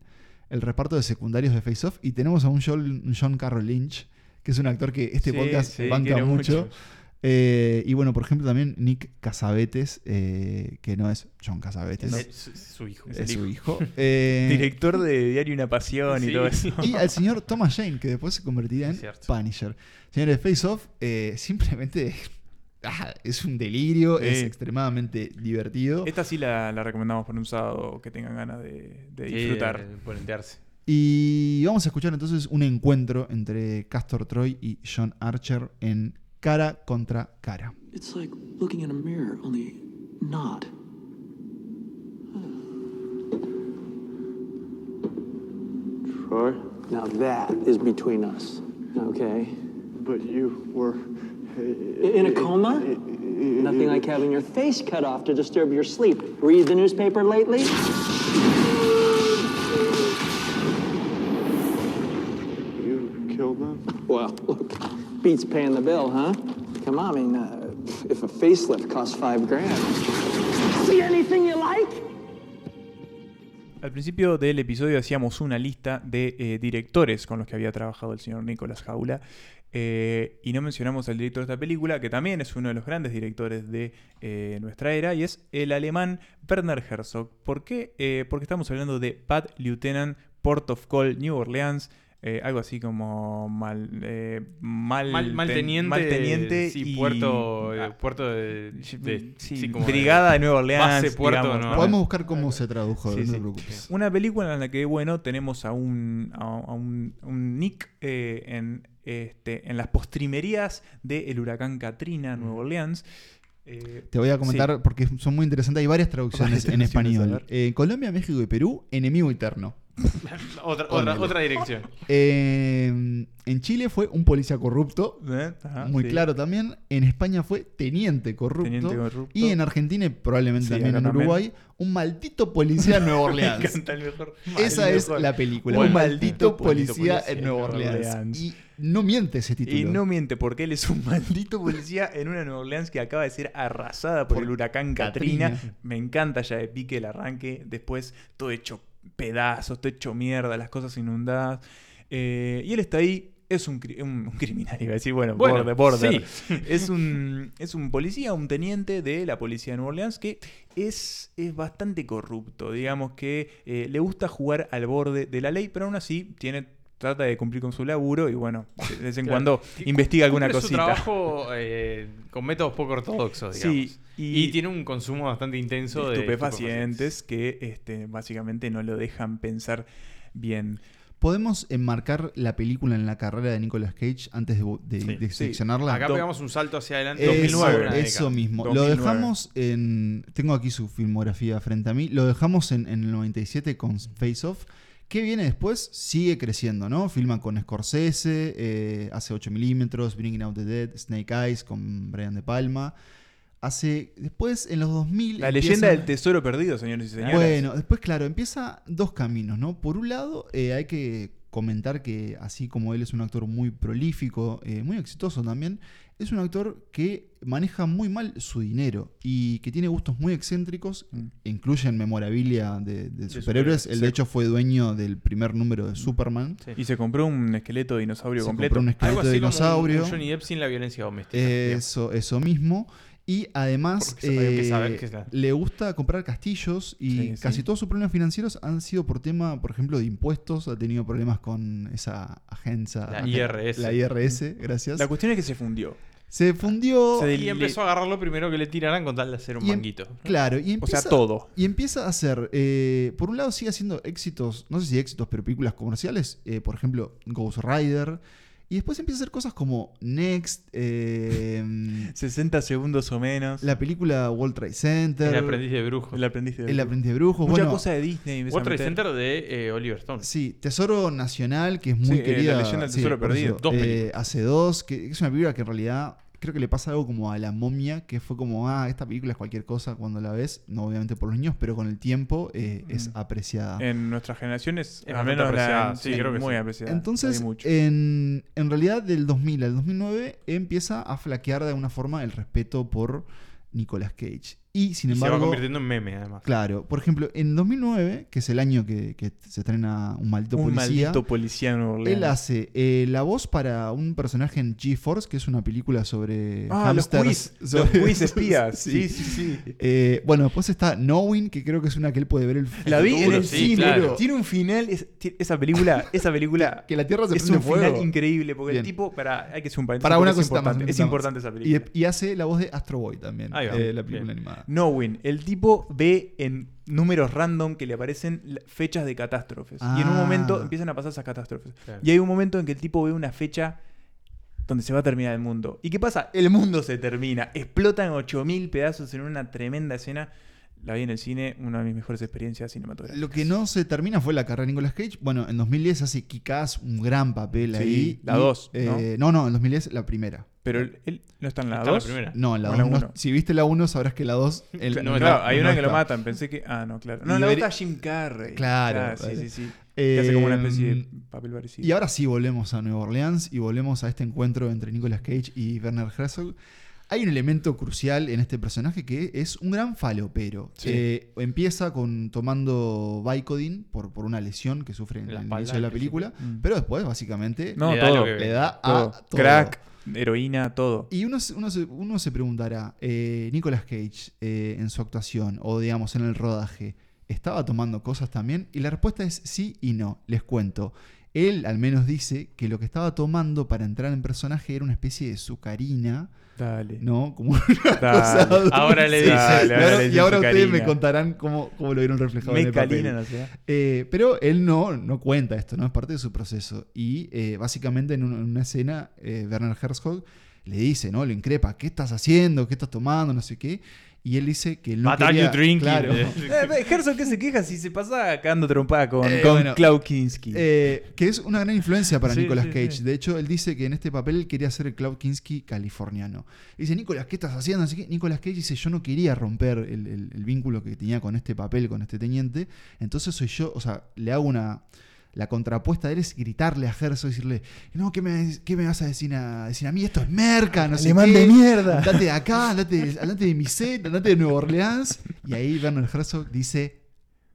el reparto de secundarios de Face Off y tenemos a un John, un John Carroll Lynch, que es un actor que este Sí, podcast sí, banca mucho. mucho. Eh, y bueno, por ejemplo, también Nick Casabetes, eh, que no es John Casabetes, Es su, su hijo. es su hijo. [laughs] Eh, Director de Diario Una Pasión y todo eso. y al señor Thomas Jane, que después se convertirá en. Punisher. Señores, Face Off eh, simplemente [laughs] ah, es un delirio, es extremadamente divertido. Esta sí la, la recomendamos por un sábado que tengan ganas de, de disfrutar. Sí. Y vamos a escuchar entonces un encuentro entre Castor Troy y John Archer en cara contra cara. It's like looking in a mirror, only not. Troy? Now that is between us, okay? But you were. In a coma? Nothing like having your face cut off to disturb your sleep. Read the newspaper lately? [laughs] beats paying the bill, huh? Come on, I mean, uh, if a facelift costs five grand. See anything you like? Al principio del episodio hacíamos una lista de eh, directores con los que había trabajado el señor Nicolás Jaula. eh, y no mencionamos al director de esta película, que también es uno de los grandes directores de eh, nuestra era, y es el alemán Werner Herzog. ¿Por qué? Eh, porque estamos hablando de Bad Lieutenant, Port of Call, New Orleans, eh, algo así como mal, eh, mal, Mal, mal ten- teniente. mal teniente sí, y- puerto, ah, puerto de, de- sí, sí, como Brigada de Nueva Orleans. base, puerto, digamos, ¿no? Podemos buscar cómo se tradujo, Sí, no te preocupes. Una película en la que, bueno, tenemos a un, a, a un, un Nick eh, en, este, en las postrimerías del huracán Katrina, Nueva Orleans. Eh, Te voy a comentar sí. porque son muy interesantes. Hay varias traducciones Varias en traducciones, español. Eh, Colombia, México y Perú, enemigo eterno. [laughs] otra, otra, otra dirección. Eh, en Chile fue un policía corrupto. ¿Eh? Ajá, muy sí. claro también. En España fue teniente corrupto. Teniente corrupto. Y en Argentina y probablemente Sí, también en también. Uruguay, un maldito policía en Nueva [laughs] Me Orleans. encanta el mejor. Esa el es mejor. la película. Un un maldito policía, policía en Nueva Orleans. Orleans. Y no miente ese título. Y no miente, porque él es un maldito policía en una Nueva Orleans que acaba de ser arrasada por, Por el huracán Katrina. Katrina. Me encanta ya de pique el arranque. Después todo hecho pedazos, todo hecho mierda, las cosas inundadas. Eh, y él está ahí. Es un, cri- un- un criminal, iba a decir, bueno, Bueno, border, border. sí. [laughs] Es, un, es un policía, un teniente de la policía de Nueva Orleans que es, es bastante corrupto. Digamos que eh, le gusta jugar al borde de la ley, pero aún así tiene, trata de cumplir con su laburo y bueno, de vez en Claro. cuando investiga alguna cosita. Su trabajo eh, con métodos poco ortodoxos, digamos. Sí, y, y- tiene un consumo bastante intenso de estupefacientes que este, básicamente no lo dejan pensar bien. ¿Podemos enmarcar la película en la carrera de Nicolas Cage antes de, de, Sí. de Sí. seccionarla? Acá Do- pegamos un salto hacia adelante. Eso, 2009. una eso mismo. Lo 2009. dejamos en. Tengo aquí su filmografía frente a mí. Lo dejamos en, en el 97 con Face Off. ¿Qué viene después? Sigue creciendo, ¿no? Filma con Scorsese, eh, hace 8 milímetros, Bringing Out the Dead, Snake Eyes con Brian De Palma. Hace. Después, en los 2000. La empieza- leyenda del tesoro perdido, señores y señores. Bueno, después, claro, empieza dos caminos, ¿no? Por un lado, eh, hay que comentar que así como él es un actor muy prolífico, eh, muy exitoso también, es un actor que maneja muy mal su dinero y que tiene gustos muy excéntricos, Mm. incluyen memorabilia de, de superhéroes. Él sí. de hecho fue dueño del primer número de Superman. Sí. Y se compró un esqueleto de dinosaurio Se completo. compró un esqueleto Algo de así como un- dinosaurio. un Johnny Depp sin la violencia doméstica. digamos. Eso, eso mismo. Y además que eh, la- le gusta comprar castillos y Sí, casi sí. todos sus problemas financieros han sido por tema, por ejemplo, de impuestos. Ha tenido problemas con esa agencia. La IRS. La IRS, gracias. La cuestión es que se fundió. Se fundió. Se Y empezó a agarrar lo primero que le tiraran con tal de hacer un y em- manguito. Claro, y O empieza, sea, todo. Y empieza a hacer, eh, por un lado sigue haciendo éxitos, no sé si éxitos, pero películas comerciales, eh, por ejemplo, Ghost Rider. Y después empieza a hacer cosas como Next, [laughs] eh, 60 segundos o menos. la película World Trade Center. El aprendiz de brujo. El aprendiz de El aprendiz de brujos. Mucha bueno, cosa de Disney. World Trade. Center de eh, Oliver Stone. Sí, Tesoro Nacional, que es muy Sí, eh, querida. La leyenda del sí, tesoro perdido. eso. Dos Eh, hace dos, que es una película que en realidad creo que le pasa algo como a la momia, que fue como, ah, esta película es cualquier cosa cuando la ves, no obviamente por los niños, pero con el tiempo eh, es apreciada. En nuestras generaciones, Es al menos la- apreciada, sí, sí, creo que muy sí. apreciada. La Entonces, en, en realidad, del 2000 al 2009 empieza a flaquear de alguna forma el respeto por Nicolas Cage. Y sin Y se va embargo, convirtiendo en meme, además. claro, por ejemplo, en 2009, que es el año que, que se estrena Un maldito un policía, maldito policía en él hace eh, la voz para un personaje en G-Force, que es una película sobre Ah, los hamsters. quiz, [laughs] los sobre- quiz [laughs] espías. sí, sí, sí. Eh, bueno, después está Knowing, que creo que es una que él puede ver el [laughs] La vi en el sí, cine. claro. Tiene un final. es- ti- esa película, esa película Que la Tierra se es un final increíble. Porque Bien. el tipo. Para, hay que hacer un paréntesis Para una es cosita más, importante. una Es importante más. esa Y, película. y hace la voz de Astro Boy también, Ahí va, eh, la bien. película animada. Knowing, el tipo ve en números random que le aparecen fechas de catástrofes. Y en un Ah. momento empiezan a pasar esas catástrofes. Claro. Y hay un momento en que el tipo ve una fecha donde se va a terminar el mundo. ¿Y qué pasa? El mundo se termina. Explotan 8000 pedazos en una tremenda escena. La vi en el cine, una de mis mejores experiencias cinematográficas. Lo que no se termina fue la carrera de Nicolas Cage. Bueno, en 2010 hace Kick-Ass un gran papel Sí, ahí. la Y, dos, eh, ¿no? no, en 2010 la primera. Pero él, él no está en la Está en la 2. primera. No, en la O en la 2. uno. si viste la 1 sabrás que la 2... [laughs] el- Claro, no, claro, hay una que lo matan. Pensé que. Ah, no, claro. No, la otra Jim Carrey. Claro, sí, vale. sí, sí. Que hace como una especie de Eh, papel parecido. Y ahora sí volvemos a Nueva Orleans y volvemos a este encuentro entre Nicolas Cage y Werner Herzog. Hay un elemento crucial en este personaje que es un gran falopero. Sí. Eh, empieza con tomando Vicodin por, por una lesión que sufre en la el espalda, inicio de la película. Mm. pero después básicamente No, Le da todo. lo que- le da todo. a todo. Crack, heroína, todo. Y uno, se- uno, se, uno se preguntará, eh, Nicolas Cage eh, en su actuación o digamos en el rodaje, ¿estaba tomando cosas también? Y la respuesta es sí y no. Les cuento. Él al menos dice que lo que estaba tomando para entrar en personaje era una especie de sucarina, Dale. ¿no? Como [laughs] una Dale. cosa dulce. Ahora le dice. Dale, Y ahora le y ahora ustedes me contarán cómo, cómo lo vieron reflejado en el papel. No sé. Eh, pero él no, no cuenta esto, no es parte de su proceso. Y eh, básicamente en, un- en una escena, eh, Werner Herzog le dice, ¿no? Le increpa, ¿qué estás haciendo? ¿Qué estás tomando? No sé qué. Y él dice que What are quería- you drinking? Claro. Eh, [laughs] eh, Herzog, ¿qué se queja si se pasa cagando trompada con, Eh, con bueno. Klaus Kinski? Eh, que es una gran influencia para Sí, Nicolas sí, Cage. sí. De hecho, él dice que en este papel él quería ser el Cloud Kinski californiano. Dice, Nicolas, ¿qué estás haciendo? Así que Nicolas Cage dice, yo no quería romper el, el- el vínculo que tenía con este papel, con este teniente. Entonces soy yo, o sea, le hago una... La contrapuesta de él es gritarle a Herzog y decirle, no, ¿qué me, qué me vas a decir a, decir a mí? Esto es merca, no sé Alemán qué. de mierda. Andate de acá, [laughs] andate, andate de mi set, andate de Nueva Orleans. Y ahí Werner Herzog dice,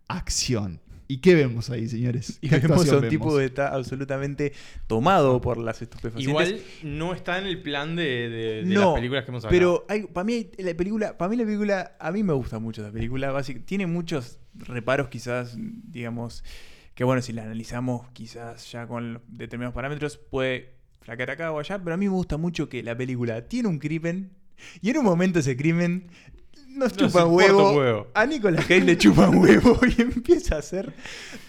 acción. ¿Y qué vemos ahí, señores? Y ¿Qué vemos a un tipo que está absolutamente tomado por las estupefacientes. Igual no está en el plan de, de- de no, las películas que hemos hablado. pero para mí la película, para mí la película, a mí me gusta mucho la película, básic- tiene muchos reparos quizás, digamos, que bueno, si la analizamos quizás ya con determinados parámetros puede flaquear acá o allá, pero a mí me gusta mucho que la película tiene un crimen y en un momento ese crimen nos Nos chupa un importa un huevo. huevo. A Nicolas Cage le chupa un huevo [laughs] y empieza a hacer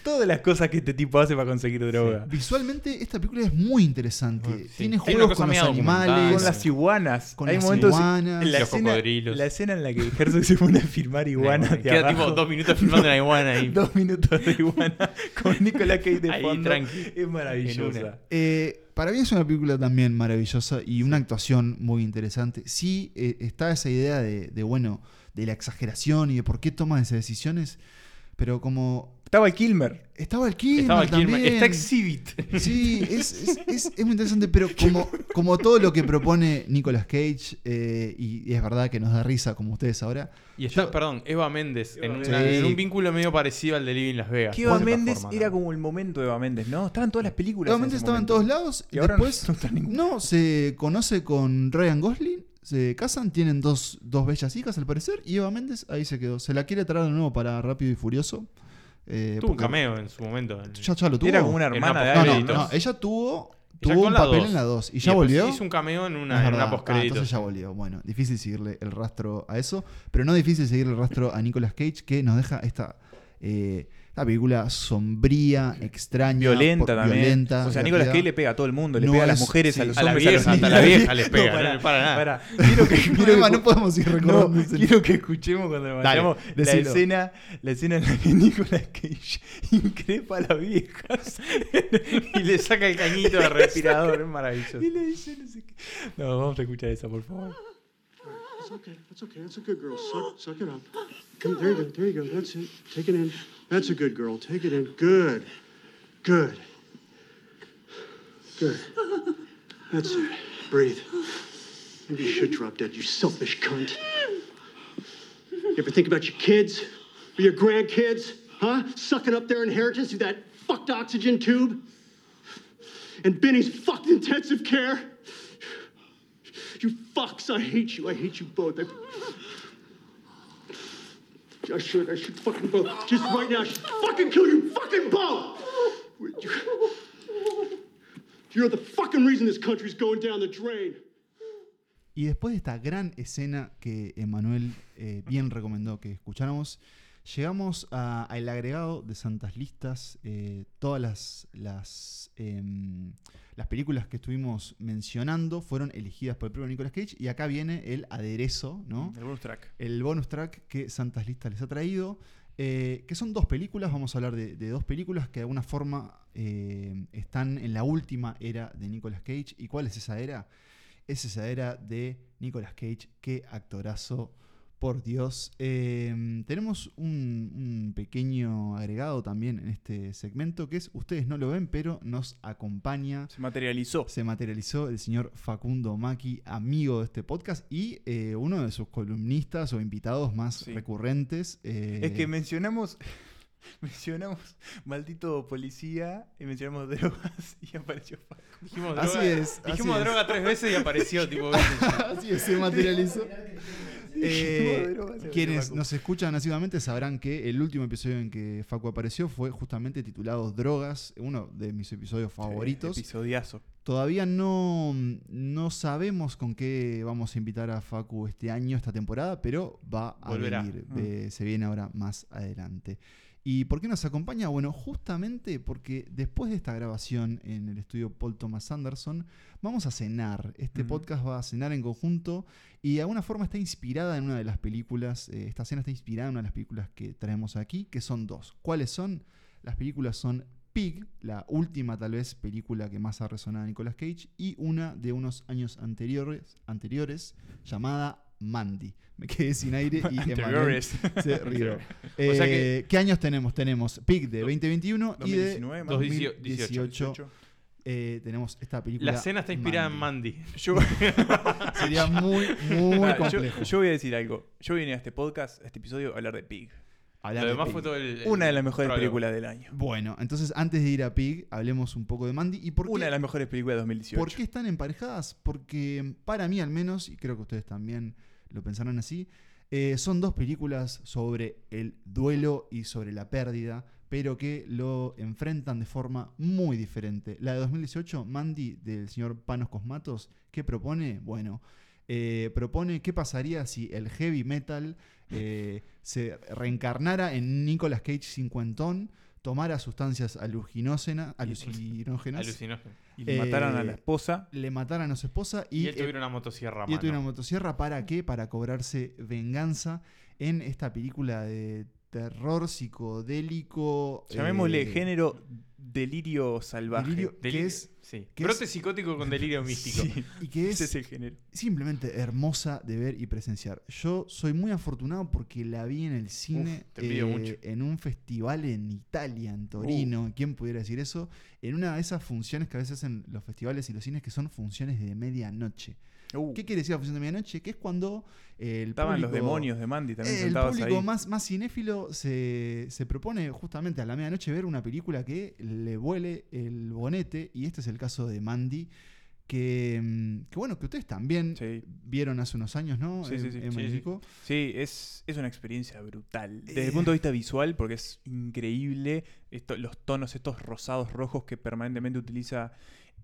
todas las cosas que este tipo hace para conseguir droga. Visualmente, esta película es muy interesante. Sí. Tiene juegos con los animales. Con las iguanas. Con Hay las momentos iguanas. en la Los escena, cocodrilos. la escena en la que Herzog se pone a filmar iguanas de Queda abajo. tipo dos minutos filmando una iguana ahí. [laughs] Dos minutos de iguana con Nicolas Cage de Ahí, fondo. tranqui. Es maravillosa. Eh, para mí es una película también maravillosa y una actuación muy interesante. Sí, eh, está esa idea de, de, bueno, de la exageración y de por qué toman esas decisiones, pero como Estaba el Kilmer. estaba el Kilmer Estaba el Kilmer. también. Está Exhibit. Sí, es, es- es- es muy interesante, pero como, como todo lo que propone Nicolas Cage, eh, y, y es verdad que nos da risa, como ustedes ahora, Y está, perdón, Eva Méndez, en, una- Sí. en un vínculo medio parecido al de Living Las Vegas. Que Eva Méndez forma, era ¿no? como el momento de Eva Méndez, ¿no? Estaban todas las películas. En ese estaba en todos lados. Y ahora después, no está en ningún- no, se conoce con Ryan Gosling, se casan, tienen dos, dos bellas hijas al parecer, y Eva Méndez ahí se quedó. Se la quiere traer de nuevo para Rápido y Furioso. eh, Tuvo un cameo en su momento. en- Ya, ya lo tuvo. Era como una hermana una de no, no, Créditos. no, ella tuvo, Ella tuvo un en la papel dos. en la 2. ¿Y ya volvió? Hizo un cameo en una, en una Ah, entonces ya volvió. Bueno, difícil seguirle el rastro a eso, pero no difícil seguirle el rastro a Nicolas Cage, que nos deja esta eh, Esta película sombría, extraña, Violenta por- también. violenta, o sea, Nicolas. Cage le pega a todo el mundo, le No pega a las es- mujeres, sí. a los A la hombres, a los hasta la vieja [laughs] les pega, no le para nada. Quiero que, quiero Problema, que- no podemos ir recordando No, quiero que escuchemos cuando vayamos la escena, la escena en la que Nicolas Cage increpa a las viejas. [laughs] y le saca el cañito de respirador, es maravilloso. y le dice no sé qué. No, vamos a escuchar esa, por favor. Okay. That's okay. That's a good girl. Suck, suck it up. Come, there you go. There you go. That's it. Take it in. That's a good girl. Take it in. Good. Good. Good. That's it. Breathe. Maybe you should drop dead, you selfish cunt. You ever think about your kids or your grandkids? Huh? Sucking up their inheritance through that fucked oxygen tube? And Benny's fucked intensive care? You fucks, I hate you. I hate you both. I, I should, I should fucking both. Just right now, I should fucking kill you fucking both! You're the fucking reason this country's going down the drain. Y después de esta gran escena que Emanuel eh, bien recomendó que escucháramos, llegamos a- al agregado de Santas Listas. eh, todas las, las, em, las películas que estuvimos mencionando fueron elegidas por el propio Nicolas Cage. Y acá viene el aderezo, ¿no? El bonus track. el bonus track que Santas Listas les ha traído, eh, que son dos películas, vamos a hablar de, de dos películas que de alguna forma eh, están en la última era de Nicolas Cage. ¿Y cuál es esa era? Es esa era de Nicolas Cage, qué actorazo, por Dios. Eh, tenemos un, un pequeño agregado también en este segmento, que es, ustedes no lo ven, pero nos acompaña Se materializó. se materializó el señor Facundo Maki, amigo de este podcast y eh, uno de sus columnistas o invitados más Sí. recurrentes. eh, Es que mencionamos. [laughs] Mencionamos maldito policía y mencionamos drogas y apareció Facu. Dijimos Así droga, es, dijimos así es. droga tres veces y apareció, tipo. [laughs] así es, se materializó. [laughs] Eh, Dijimos quienes nos escuchan asiduamente sabrán que el último episodio en que Facu apareció fue justamente titulado Drogas, uno de mis episodios favoritos. Episodiazo. Todavía no, no sabemos con qué vamos a invitar a Facu este año, esta temporada, pero va a Volverá. venir. Mm. eh, se viene ahora más adelante. ¿Y por qué nos acompaña? Bueno, justamente porque después de esta grabación en el estudio Paul Thomas Anderson, vamos a cenar. Este podcast va a cenar en conjunto y de alguna forma está inspirada en una de las películas, eh, esta cena está inspirada en una de las películas que traemos aquí, que son dos. ¿Cuáles son? Las películas son Pig, la última tal vez película que más ha resonado a Nicolas Cage, y una de unos años anteriores, anteriores llamada Mandy. Me quedé sin aire y [laughs] Anteriores. se rió. [laughs] O sea que- Eh, ¿Qué años tenemos? Tenemos Pig de 2021 y de 2019, más 2018. eh, tenemos esta película. La cena está inspirada en Mandy. Yo, [laughs] Sería muy, muy Ah, yo- complejo. yo voy a decir algo. Yo vine a este podcast, a este episodio, a hablar de Pig. Hablar Lo de demás Pig. fue todo el. Una de las mejores películas del año. Bueno, entonces antes de ir a Pig, hablemos un poco de Mandy. ¿Y por qué, Una de las mejores películas de 2018. ¿por qué están emparejadas? Porque para mí al menos, y creo que ustedes también lo pensaron así, eh, son dos películas sobre el duelo y sobre la pérdida, pero que lo enfrentan de forma muy diferente. La de 2018, Mandy, del señor Panos Cosmatos, ¿qué propone? Bueno, eh, propone qué pasaría si el heavy metal eh, se reencarnara en Nicolas Cage cincuentón, tomara sustancias alucinógenas, alucinógenas Alucinógeno. Y le mataron a la eh, esposa. le mataran a su esposa y, Y, él tuviera una motosierra y él tuviera una motosierra. ¿Para qué? Para cobrarse venganza en esta película de terror psicodélico. Llamémosle eh, género delirio salvaje. delirio, que es, sí. que Brote es- psicótico con [laughs] delirio místico. Sí, y que ese [laughs] es es el género. simplemente hermosa de ver y presenciar. Yo soy muy afortunado porque la vi en el cine eh, te envidio mucho. en un festival en Italia, en Torino. ¿Quién pudiera decir eso? En una de esas funciones que a veces hacen los festivales y los cines que son funciones de medianoche. Uh, ¿Qué quiere decir la función de medianoche? Que es cuando el estaban los público- demonios de Mandy también el sentados público ahí. más, más cinéfilo se, se propone justamente a la medianoche ver una película que le vuele el bonete, y este es el caso de Mandy, que, mm, que bueno, que ustedes también Sí. vieron hace unos años, ¿no? Sí, sí, sí. Emma Sí, es, es una experiencia brutal. Desde Eh. el punto de vista visual, porque es increíble esto- los tonos, estos rosados rojos que permanentemente utiliza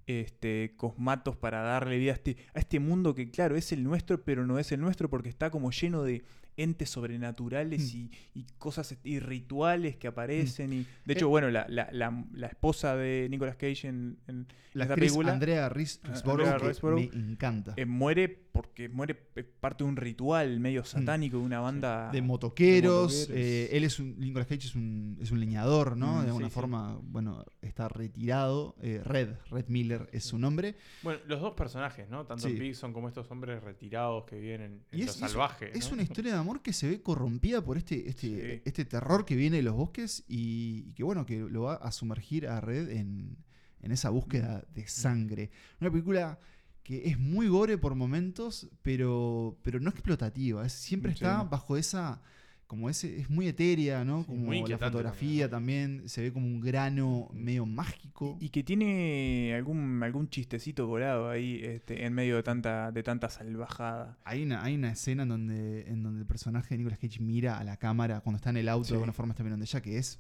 este, Cosmatos para darle vida a este, a este mundo que, claro, es el nuestro, pero no es el nuestro porque está como lleno de entes sobrenaturales Mm. y, y cosas y rituales que aparecen. Y, de hecho, Eh, bueno, la, la- la- la esposa de Nicolas Cage en, en La esta película Andrea Ris- Riseborough, Andrea que Riseborough, me encanta. eh, muere porque muere eh, parte de un ritual medio satánico de una banda Mm. de motoqueros, de motoqueros. eh, él es un, Nicolas Cage es un, es un leñador, ¿no? Mm, de alguna sí, sí. forma, bueno, está retirado. eh, Red, Red Miller es su nombre. Bueno, los dos personajes, ¿no? Tanto son como estos hombres retirados que viven en, en Y lo es, y es- salvaje. es ¿no? una historia de amor que se ve corrompida por este, este, Sí. este terror que viene de los bosques y, y que bueno, que lo va a sumergir a Red en, en esa búsqueda de sangre. Una película que es muy gore por momentos, pero, pero no explotativa. Es, siempre Sí. está bajo esa. Como ese, es muy etérea, ¿no? Sí, como muy la fotografía también, se ve como un grano medio mágico. Y que tiene algún, algún chistecito colado ahí este, en medio de tanta, de tanta salvajada. Hay una, hay una escena en donde, en donde el personaje de Nicolas Cage mira a la cámara cuando está en el auto, Sí. de alguna forma está mirando ella, que es.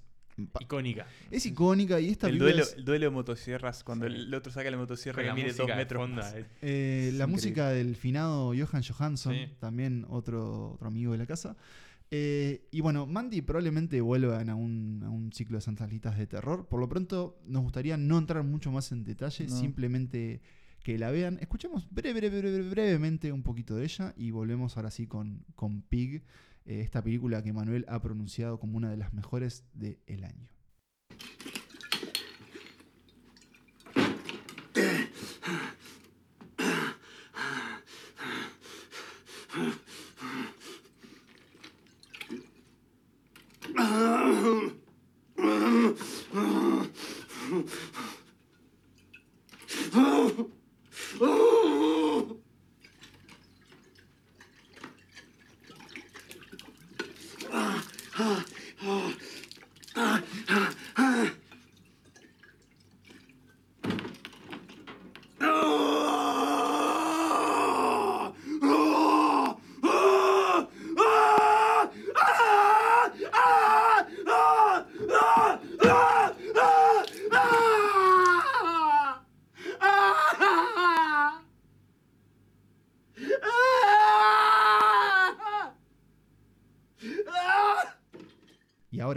Icónica. Es icónica y esta El duelo, es- el duelo de motosierras, cuando Sí. el otro saca la motosierra la mide dos metros fondo, más. eh. eh, la increíble. música del finado Johan Johansson, Sí. también otro, otro amigo de la casa. Eh, y bueno, Mandy probablemente vuelvan a un, a un ciclo de santas listas de terror. Por lo pronto, nos gustaría no entrar mucho más en detalle, No. simplemente que la vean. Escuchemos breve, breve, breve- brevemente un poquito de ella y volvemos ahora sí con, con Pig, eh, esta película que Manuel ha pronunciado como una de las mejores del año. Y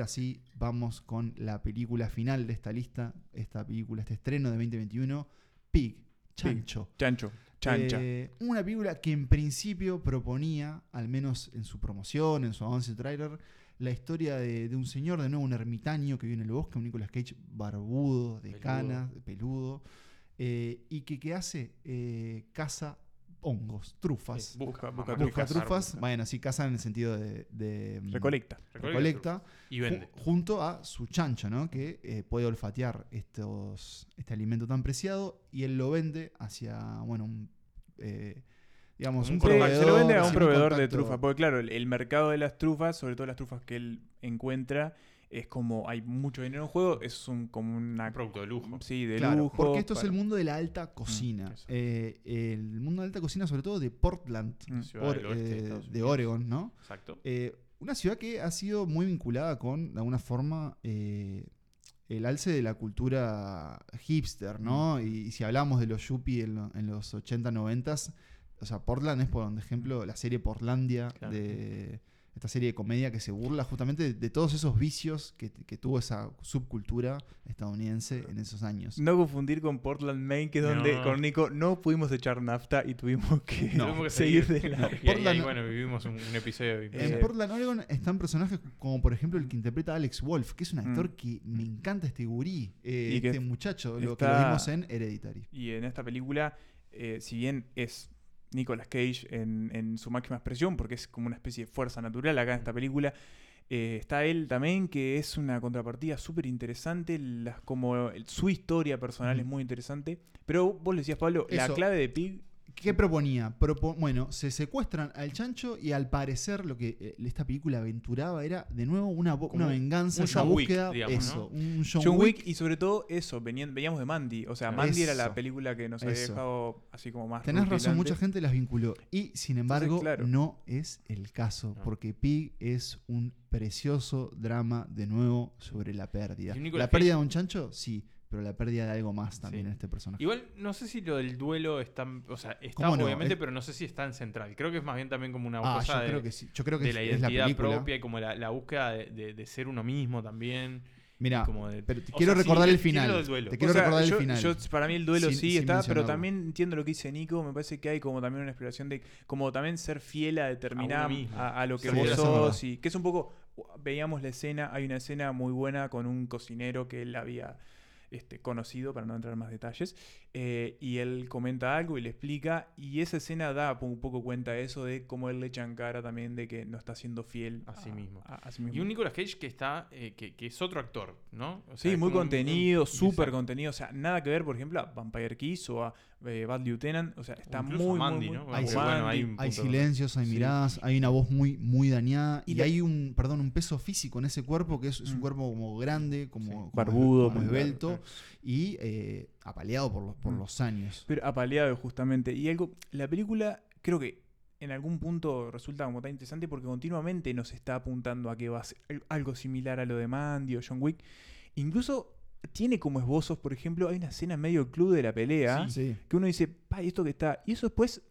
sí, vamos con la película final de esta lista, esta película, este estreno de 2021, Pig, Chancho. Chancho, chancha. Eh, una película que en principio proponía, al menos en su promoción, en su avance trailer, la historia de, de un señor, de nuevo un ermitaño que vive en el bosque, un Nicolas Cage barbudo, de Peludo. canas, peludo, eh, y que ¿qué hace? Eh, caza hongos, trufas. Sí, busca, Busca- busca, busca trufas. trufas, bueno, sí, caza en el sentido de... de, mm, Recolecta. recolecta Y vende. ju- junto a su chancho, ¿no? Que eh, puede olfatear estos, este alimento tan preciado y él lo vende hacia, bueno, un, eh, digamos, Un proveedor. se lo vende a un proveedor de trufas. Porque claro, el, el mercado de las trufas, sobre todo las trufas que él encuentra, es como hay mucho dinero en juego, es un, como una... Un producto de lujo. Sí, de Claro, lujo. porque esto es el mundo de la alta cocina. Mm. Eh, el mundo de la alta cocina, sobre todo de Portland, Mm. Or- oeste de eh, de. Oregon, ¿no? Exacto. Eh, una ciudad que ha sido muy vinculada con, de alguna forma, eh, el alce de la cultura hipster, ¿no? Y, y si hablamos de los yuppie en, lo- en los 80, 90, o sea, Portland es, por ejemplo, la serie Portlandia, Claro. de esta serie de comedia que se burla justamente de, de todos esos vicios que, que tuvo esa subcultura estadounidense en esos años. No confundir con Portland, Maine, que es donde No. con Nico no pudimos echar nafta y tuvimos que, No, Tuvimos que seguir de la... Y ahí- Portland- ahí, bueno, vivimos un, un episodio. En. Portland, Oregon están personajes como por ejemplo el que interpreta a Alex Wolf, que es un actor Mm. que me encanta este gurí, eh, este muchacho, lo que lo vimos en Hereditary. Y en esta película, eh, si bien es Nicolas Cage en, en su máxima expresión, porque es como una especie de fuerza natural acá en esta película, eh, está él también, que es una contrapartida súper interesante, como su historia personal es muy interesante. Pero vos le decías, Pablo, la clave de Pig... ¿Qué proponía? Propo- bueno, se secuestran al chancho y al parecer lo que eh, esta película aventuraba era de nuevo una, una venganza, un John Wick, búsqueda, digamos, eso, ¿no? un John, John, Wick, Wick. y sobre todo eso, venían, veníamos de Mandy. O sea, Mandy era la película que nos había Eso. dejado así como más... Tenés razón, mucha gente las vinculó. Y sin embargo, claro. no es el caso, No. porque Pig es un precioso drama de nuevo sobre la pérdida. ¿La pérdida de un chancho? Sí. Pero la pérdida de algo más también Sí. en este personaje. Igual no sé si lo del duelo está, o sea, está obviamente, Es- pero no sé si es tan central. Creo que es más bien también como una Ah, cosa yo de, creo que sí. Yo creo que de es- la identidad propia y como la, la búsqueda de, de- de ser uno mismo también. Mira, de- pero te quiero sea, sí, recordar el final. Te O quiero sea, recordar yo- el final. yo- para mí el duelo Sin- sí sin está, pero también entiendo lo que dice Nico. Me parece que hay como también una exploración de como también ser fiel a determinar A lo que Sí, vos sos. verdad. Y que es un poco. Veíamos la escena, hay una escena muy buena con un cocinero que él había este, conocido, para no entrar en más detalles. Eh, y él comenta algo y le explica. Y esa escena da un poco cuenta de eso, de cómo él le echa en cara también de que no está siendo fiel A sí mismo. A, a sí mismo. Y un Nicolas Cage que está, eh, que, que es otro actor, ¿no? O sea, Sí, muy contenido, súper contenido. O sea, nada que ver, por ejemplo, a Vampire Kiss o a eh, Bad Lieutenant. O sea, está incluso muy, Mandy, muy, ¿no? muy- Hay, o sí, bueno, Mandy. hay un hay punto- silencios, hay Sí. miradas, hay una voz muy, muy dañada y, Y la- hay un, perdón, un peso físico en ese cuerpo que es, es un Mm. cuerpo como grande, como, Sí, como- barbudo, como claro, esbelto claro. y eh, apaleado por, los- por Mm. los años. Pero apaleado, justamente. Y algo, la película, creo que en algún punto resulta como tan interesante porque continuamente nos está apuntando a que va a ser al- algo similar a lo de Mandy o John Wick. Incluso tiene como esbozos, por ejemplo, hay una escena en medio club de la pelea. Sí. que uno dice, pa, ¿y esto que está? Y eso después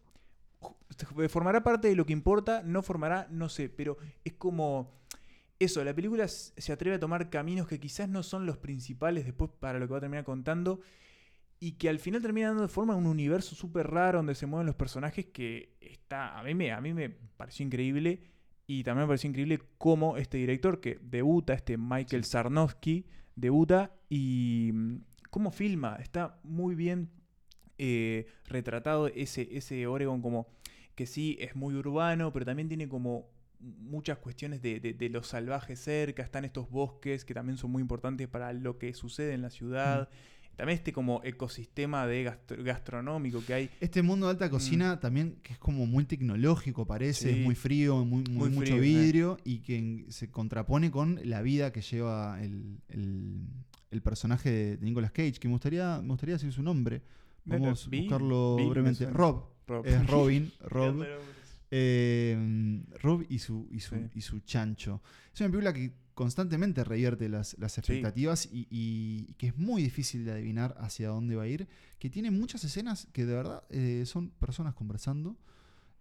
formará parte de lo que importa, no formará, no sé, pero es como eso, la película se atreve a tomar caminos que quizás no son los principales después para lo que va a terminar contando y que al final termina dando de forma a un universo súper raro donde se mueven los personajes que está, a mí me, a mí me pareció increíble y también me pareció increíble cómo este director que debuta, este Michael Sarnowski, debuta y mm, cómo filma, está muy bien eh, retratado ese, ese Oregon como que sí es muy urbano, pero también tiene como muchas cuestiones de, de- de lo salvaje cerca, están estos bosques que también son muy importantes para lo que sucede en la ciudad. También este como ecosistema de gastro- gastronómico que hay. Este mundo de alta cocina también, que es como muy tecnológico, parece, Mm. Sí. es muy frío, muy, muy- Muy mucho frío, eh. vidrio, y que se contrapone con la vida que lleva el, el- el personaje de, de Nicolas Cage, que me gustaría, me gustaría decir su nombre. Vamos a buscarlo me brevemente. Rob. Rob. Es Robin. [laughs] Rob. Eh, Rob y su, y, su, Sí. y su chancho. Es una película que constantemente revierte las, las expectativas y, y- y que es muy difícil de adivinar hacia dónde va a ir. Que tiene muchas escenas que de verdad eh, son personas conversando.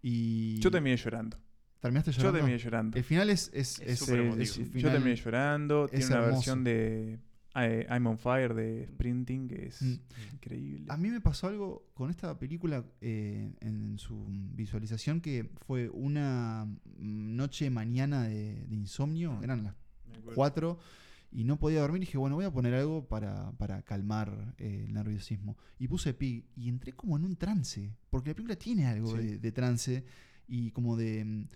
Y Yo terminé llorando. ¿Terminaste Yo llorando? terminé llorando. El final es. es, Es es- un Yo final- terminé llorando. Tiene una hermoso. versión de eh, I'm on Fire de Sprinting que es Mm. increíble. A mí me pasó algo con esta película eh, en su visualización que fue una noche mañana de, de insomnio, eran las 4 y no podía dormir y dije, bueno, voy a poner algo para, para calmar eh, el nerviosismo. Y puse Pig y entré como en un trance, porque la película tiene algo Sí. de, de trance y como de mm,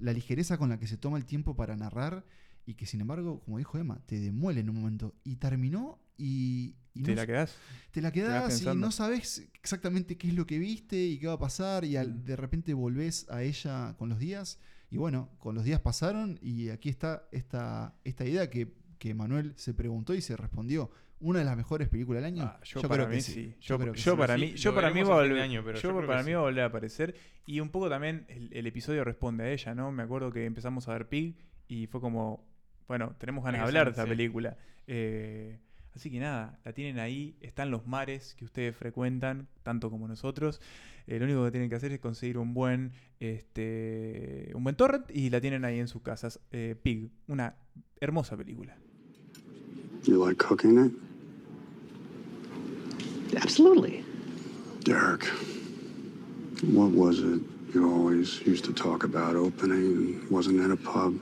la ligereza con la que se toma el tiempo para narrar y que sin embargo, como dijo Emma, te demuele en un momento. Y terminó y... y ¿Te no la quedás? te la quedás y no sabes exactamente qué es lo que viste y qué va a pasar y al- Mm. de repente volvés a ella con los días y bueno, con los días pasaron y aquí está esta, esta idea que, que Manuel se preguntó y se respondió. ¿Una de las mejores películas del año? Ah, yo, para mí sí. Yo, creo que yo sí. para Sí, mí, yo para mí va a volver, año, pero yo para mí sí. va a volver a aparecer y un poco también el, el episodio responde a ella, ¿no? Me acuerdo que empezamos a ver Pig y fue como, bueno, tenemos ganas de hablar de sí. película. Eh, así que nada, la tienen ahí, están los mares que ustedes frecuentan, tanto como nosotros. Eh, lo único que tienen que hacer es conseguir un buen, este, un buen torrent y la tienen ahí en sus casas. Eh, Pig, una hermosa película. You like cooking it? Absolutely. Derek, what was it you always used to talk about opening? Wasn't it a pub?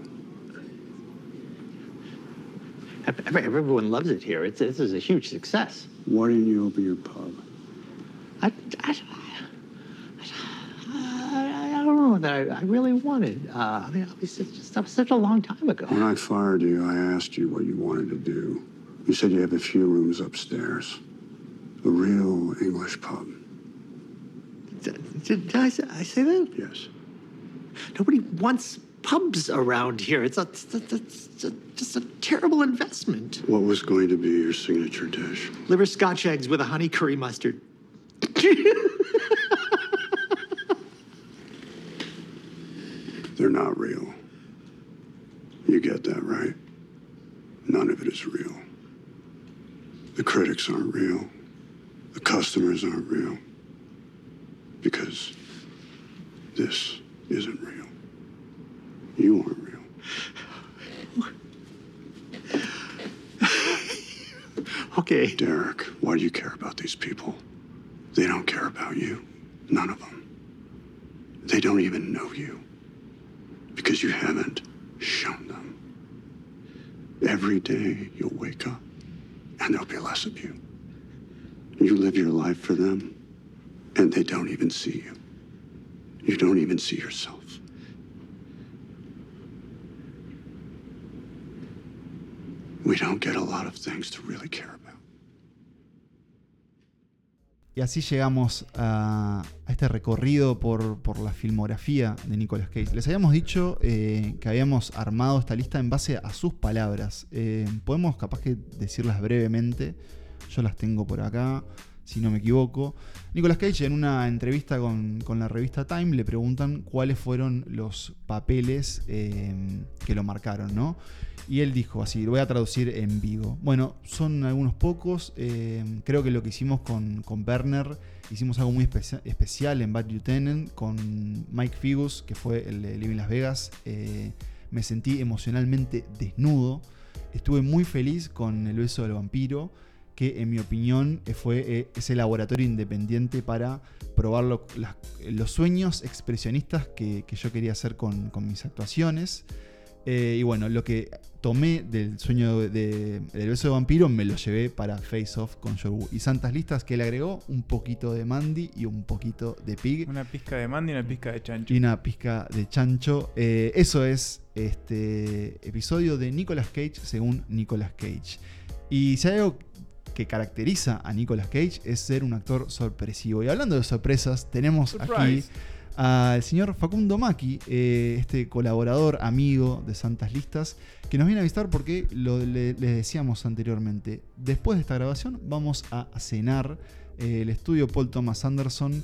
Ev- ev- Everyone loves it here. It's, this is a huge success. Why didn't you open your pub? I, I, I, I don't know that I, I really wanted. Uh, I mean, it was just, that was such a long time ago. When I fired you, I asked you what you wanted to do. You said you have a few rooms upstairs. A real English pub. Did, did I, say, I say that? Yes. Nobody wants pubs around here. It's, a, it's, a, it's a, just a terrible investment. What was going to be your signature dish? Liver scotch eggs with a honey curry mustard. [laughs] They're not real. You get that, right? None of it is real. The critics aren't real. The customers aren't real. Because this isn't real. You aren't real. Okay. Derek, why do you care about these people? They don't care about you. None of them. They don't even know you. Because you haven't shown them. Every day you'll wake up and there'll be less of you. You live your life for them and they don't even see you. You don't even see yourself. Y así llegamos a, este recorrido por, por la filmografía de Nicolas Cage. Les habíamos dicho eh, que habíamos armado esta lista en base a sus palabras. Eh, podemos capaz que decirlas brevemente. Yo las tengo por acá, si no me equivoco. Nicolas Cage en una entrevista con, con la revista Time le preguntan cuáles fueron los papeles eh, que lo marcaron, ¿no? Y él dijo así, lo voy a traducir en vivo. Bueno, son algunos pocos. eh, creo que lo que hicimos con, con Werner, hicimos algo muy especia- especial en Bad Lieutenant con Mike Figus, que fue el de Living Las Vegas. Eh, me sentí emocionalmente desnudo. Estuve muy feliz con El beso del vampiro, que en mi opinión eh, fue eh, ese laboratorio independiente para probar lo- las- los sueños expresionistas que, que yo quería hacer con, con mis actuaciones. Eh, y bueno, lo que tomé del sueño de, de- del beso de vampiro me lo llevé para Face Off con Joe. Y Santas Listas que le agregó un poquito de Mandy y un poquito de Pig Una pizca de Mandy y una pizca de chancho. y una pizca de chancho. Eh, eso es este episodio de Nicolas Cage según Nicolas Cage. Y si hay algo que caracteriza a Nicolas Cage es ser un actor sorpresivo. Y hablando de sorpresas, tenemos aquí al señor Facundo Maki, eh, este colaborador, amigo de Santas Listas, que nos viene a visitar porque lo, le- les decíamos anteriormente. Después de esta grabación vamos a cenar. Eh, el estudio Paul Thomas Anderson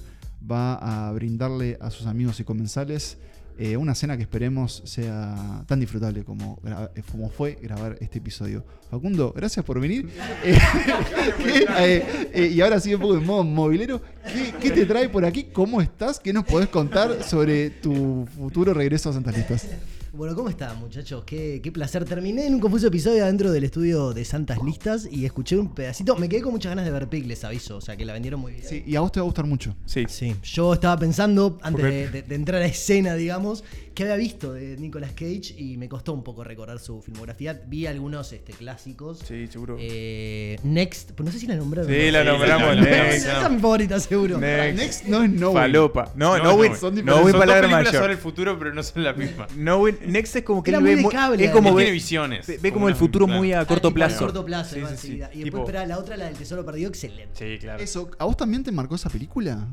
va a brindarle a sus amigos y comensales eh, una cena que esperemos sea tan disfrutable como, eh, como fue grabar este episodio. Facundo, gracias por venir. [laughs] Eh, [laughs] ¿qué- eh, eh, y ahora sí un poco en modo movilero. ¿Qué, qué te trae por aquí? ¿Cómo estás? ¿Qué nos podés contar sobre tu futuro regreso a Santas Listas? Bueno, ¿cómo están, muchachos? Qué, qué placer. Terminé en un confuso episodio adentro del estudio de Santas Listas y escuché un pedacito. Me quedé con muchas ganas de ver Pig, les aviso. O sea, que la vendieron muy bien. Sí, y a vos te va a gustar mucho. Sí. Sí, yo estaba pensando, antes Porque- de, de- de entrar a escena, digamos, que había visto de Nicolas Cage y me costó un poco recordar su filmografía. Vi algunos este, clásicos. Sí, seguro. Eh, Next, pues no sé si la nombraron. Sí, la nombramos. Next. Esa es mi favorita, seguro. Next. Next no es No. Falopa. No, No, no, son No Son dos palabra películas mayor. sobre el futuro, pero no son la misma. No win. Next es como que Era él muy ve de mu- cable, es como Él ve, tiene visiones. ve- ve Como como el futuro muy a corto Ah, tipo, plazo. A corto plazo, Sí, sí. Y Tipo- después, espera, la otra, la del tesoro perdido, excelente. Sí, claro. Eso, ¿a vos también te marcó esa película?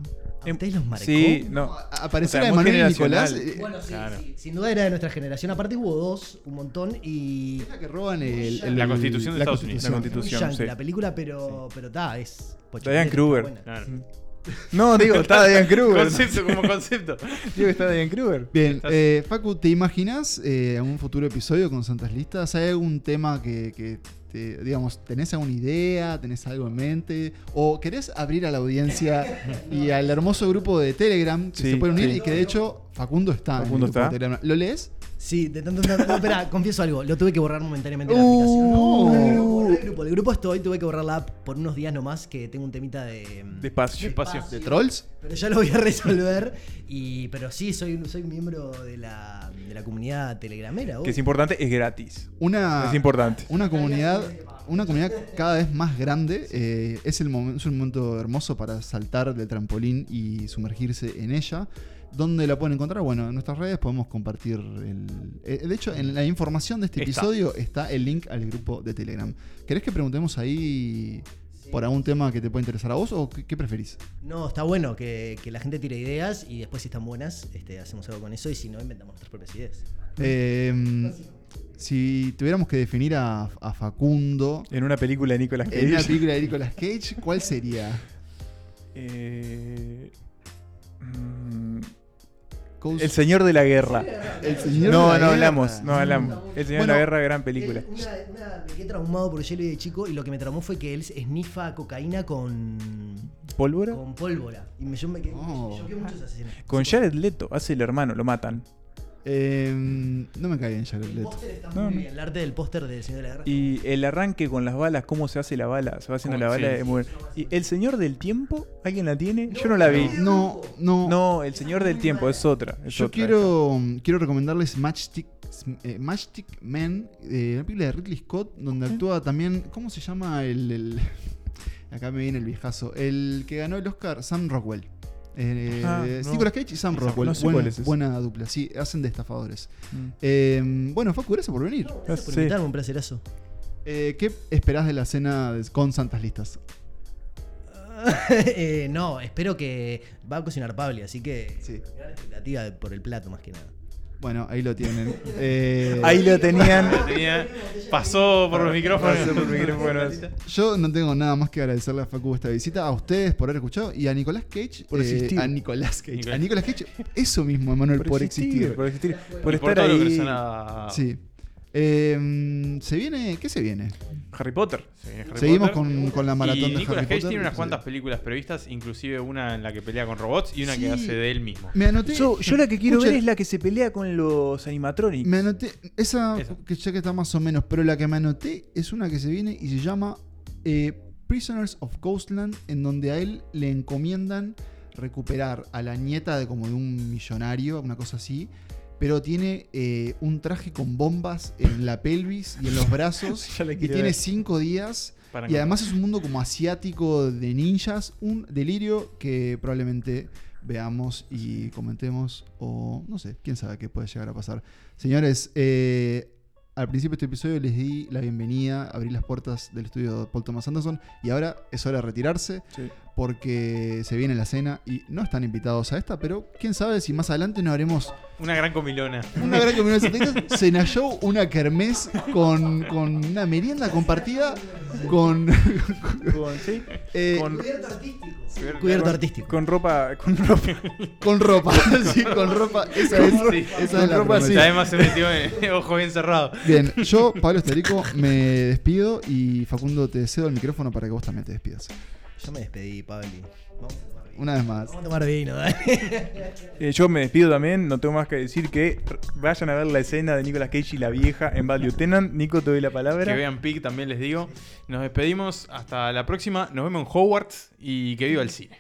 ¿A ustedes los marcó? Sí, no. A- Aparecer O sea, a muy Emanuel y. Nicolás. eh, Bueno, sí, Claro. sí, sin duda era de nuestra generación. Aparte hubo dos, un montón, y... es la que roban el, el- La Constitución de la Estados Unidos. La Constitución, yankee sí. la película, pero pero está, es Diane Kruger. Claro. [laughs] No, digo, está Diane [laughs] Kruger. Concepto como concepto. Digo que está Diane Kruger. Bien, eh, Facu, ¿te imaginas eh, un futuro episodio con Santas Listas? ¿Hay algún tema que, que te- digamos, tenés alguna idea, tenés algo en mente? ¿O querés abrir a la audiencia [laughs] y al hermoso grupo de Telegram que Sí, se puede unir sí. y que de hecho Facundo está Facundo en el grupo está. de Telegram? ¿Lo lees? Sí, de tanto, tanto- no, espera, confieso algo, lo tuve que borrar momentáneamente la Uh, aplicación. No, no. el grupo, el grupo, el grupo estoy, tuve que borrar la app por unos días nomás que tengo un temita de... Despacio. Despacio. ¿De Trolls? Pero ya lo voy a resolver. Y, pero sí, soy, soy miembro de la, de la comunidad telegramera. Que es importante, es gratis. Una, Es importante. Una comunidad, una comunidad cada vez más grande. eh, es, el momen- es un momento hermoso para saltar del trampolín y sumergirse en ella. ¿Dónde la pueden encontrar? Bueno, en nuestras redes podemos compartir el... eh, de hecho, en la información de este Está. episodio está el link al grupo de Telegram. ¿Querés que preguntemos ahí por algún tema que te pueda interesar a vos o qué, qué preferís? No, está bueno que, que la gente tire ideas y después si están buenas, este, hacemos algo con eso y si no, inventamos nuestras propias ideas. Eh, si tuviéramos que definir a, a Facundo En una película de Nicolas Cage. en una película de Nicolas Cage, ¿cuál sería? [laughs] Eh, mm, Coast. El Señor de la Guerra. El Señor no, de la no Guerra. hablamos, no hablamos. El Señor de la Guerra, gran película. Una, una- me quedé traumado por Jelly de chico y lo que me traumó fue que él esnifa cocaína con, ¿Pólvora? con pólvora. Y me, yo me quedé, Oh. choqueó mucho esa escena. Con Jared Leto, hace el hermano, lo matan. Eh, no me cae bien Jared El Leto. póster está No, muy no. bien. El arte del póster del Señor de la Guerra. Y el arranque con las balas, cómo se hace la bala, se va haciendo ¿Cómo? la bala Sí. es muy bueno. ¿Y El Señor del Tiempo? ¿Alguien la tiene? Yo no la vi. No, no. No, El Señor del Tiempo es otra. es Yo otra. quiero, quiero recomendarles Matchstick, eh, Matchstick Men, eh, una película de Ridley Scott, donde actúa también. ¿Cómo se llama el, el- [laughs] Acá me viene el viejazo. El que ganó el Oscar, Sam Rockwell. Eh, Ah, no. Nicolas Cage y Sam Rockwell. no sé buena, cuál es ese. buena dupla, sí, hacen de estafadores. Mm. Eh, bueno, Facu, gracias por venir. Gracias por Sí. invitarme, un placerazo. Eh, ¿Qué esperás de la cena de- con Santas Listas? [laughs] Eh, no, espero que va a cocinar Pablo, así que Sí. gran expectativa por el plato más que nada. Bueno, ahí lo tienen. [laughs] Eh, Ahí lo tenían. Tenía- pasó por los micrófonos. Pasó por micrófonos. Yo no tengo nada más que agradecerle a Facu esta visita, a ustedes por haber escuchado y a Nicolás Cage. Por eh, existir. a Nicolás Cage. Nicolás. A Nicolás Cage, eso mismo, Emanuel, por, existir. Por existir. Por Y por estar todo lo que ahí. Sí. Eh, ¿Se viene? ¿Qué se viene? Harry Potter. Se viene Harry Seguimos Potter. con, con la maratón y de Nicolas Harry Cage Potter. tiene unas cuantas películas previstas, inclusive una en la que pelea con robots y una Sí. que hace de él mismo. Me anoté. Yo, yo la que quiero ver es la que se pelea con los animatronics. Me anoté. Esa, Esa. que ya que está más o menos, pero la que me anoté es una que se viene y se llama eh, Prisoners of Ghostland, en donde a él le encomiendan recuperar a la nieta de como de un millonario, una cosa así. Pero tiene eh, un traje con bombas en la pelvis y en los brazos. [laughs] Y tiene ver. cinco días. Para Y además es un mundo como asiático de ninjas. Un delirio que probablemente veamos y comentemos. O no sé, quién sabe qué puede llegar a pasar. Señores, eh, al principio de este episodio les di la bienvenida, abrí las puertas del estudio de Paul Thomas Anderson. Y ahora es hora de retirarse Sí. Porque se viene la cena y no están invitados a esta. Pero quién sabe si más adelante no haremos Una gran comilona. una gran comunidad de Cena Show, una kermés con, con una merienda compartida con, Con, sí, [laughs] eh, con, Cubierto artístico. Cubierto Cubierto artístico. con ropa. Con ropa. con ropa. [laughs] Sí, con ropa. Esa es, Sí, esa con es la ropa, sí. Además se metió [laughs] en ojos bien cerrados. Bien, yo, Pablo Esterico, me despido y Facundo, te cedo el micrófono para que vos también te despidas. Yo me despedí, Pablo. Vamos a tomar vino. Una vez más. Vamos a tomar vino, dale. [laughs] Eh, yo me despido también, no tengo más que decir que r- vayan a ver la escena de Nicolas Cage y la vieja en Bad Lieutenant. Nico, te doy la palabra. Que vean Pig también les digo. Nos despedimos. Hasta la próxima. Nos vemos en Hogwarts y que viva el cine.